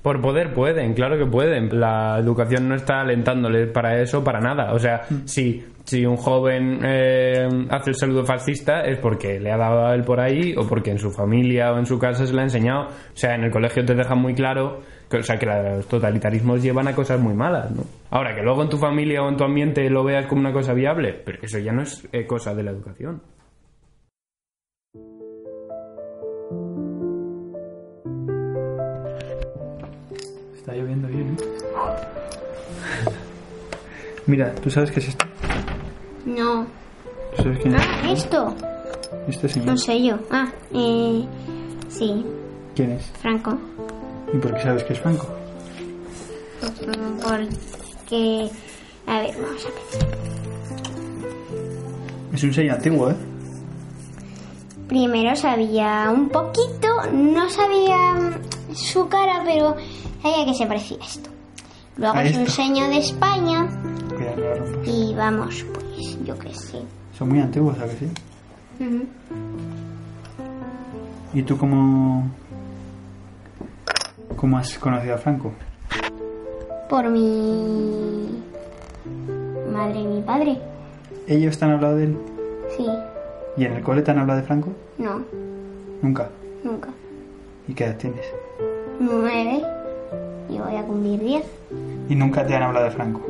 Speaker 12: Por poder pueden, claro que pueden. La educación no está alentándoles para eso, para nada. O sea, si, si un joven eh, hace el saludo fascista es porque le ha dado a él por ahí o porque en su familia o en su casa se le ha enseñado. O sea, en el colegio te dejan muy claro que, sea, que los totalitarismos llevan a cosas muy malas, ¿no? Ahora, que luego en tu familia o en tu ambiente lo veas como una cosa viable, pero eso ya no es eh, cosa de la educación.
Speaker 14: Está lloviendo bien, ¿eh? Mira, ¿tú sabes qué es esto?
Speaker 9: No.
Speaker 14: ¿Tú sabes quién es?
Speaker 9: Ah, esto.
Speaker 14: Este señor.
Speaker 9: No sé yo. Ah, eh. Sí,
Speaker 14: ¿Quién es?
Speaker 9: Franco.
Speaker 14: ¿Y por qué sabes que es Franco?
Speaker 9: Mm, Porque. A ver, vamos a ver.
Speaker 14: Es un sello antiguo, ¿eh?
Speaker 9: Primero sabía un poquito, no sabía su cara, pero sabía que se parecía a esto. Luego
Speaker 14: A
Speaker 9: es un seño de España Y vamos, pues yo qué sé.
Speaker 14: Son muy antiguos, ¿a que sí? ¿Y tú cómo, cómo has conocido a Franco?
Speaker 9: Por mi madre y mi padre.
Speaker 14: ¿Ellos te han hablado de él?
Speaker 9: Sí,
Speaker 14: ¿Y en el cole te han hablado de Franco?
Speaker 9: no,
Speaker 14: Nunca.
Speaker 9: nunca.
Speaker 14: ¿Y qué edad tienes?
Speaker 9: Nueve y voy a cumplir diez.
Speaker 14: ¿Y nunca te han hablado de Franco?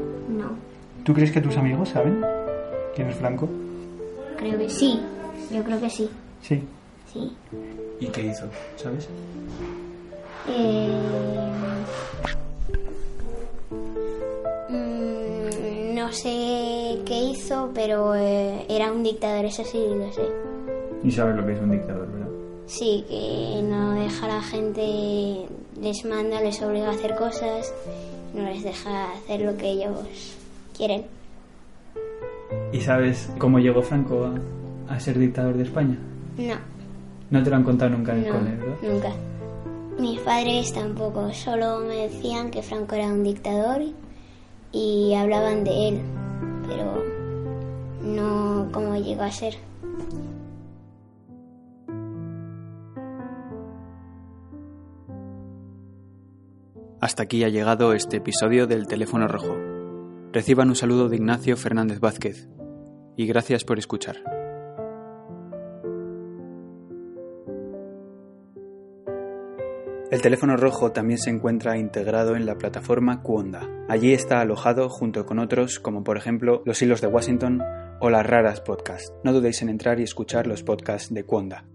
Speaker 14: ¿Tú crees que tus amigos saben quién es Franco?
Speaker 9: creo que sí. Yo creo que sí.
Speaker 14: Sí.
Speaker 9: Sí.
Speaker 7: ¿Y qué hizo? ¿Sabes?
Speaker 9: Eh, mm, no sé qué hizo, pero eh, era un dictador, eso sí lo sé.
Speaker 7: Y sabes lo que es un dictador, ¿verdad?
Speaker 9: Sí, que no deja a la gente, les manda, les obliga a hacer cosas, no les deja hacer lo que ellos quieren.
Speaker 14: ¿Y sabes cómo llegó Franco a, a ser dictador de España?
Speaker 9: No,
Speaker 14: No te lo han contado nunca en el
Speaker 9: no,
Speaker 14: cole, ¿verdad?
Speaker 9: nunca. Mis padres tampoco, solo me decían que Franco era un dictador y hablaban de él, pero no cómo llegó a ser.
Speaker 4: Hasta aquí ha llegado este episodio del Teléfono Rojo. Reciban un saludo de Ignacio Fernández Vázquez y gracias por escuchar. El teléfono rojo también se encuentra integrado en la plataforma Cuonda. Allí está alojado junto con otros como por ejemplo Los Hilos de Washington o Las Raras Podcast. No dudéis en entrar y escuchar los podcasts de Cuonda.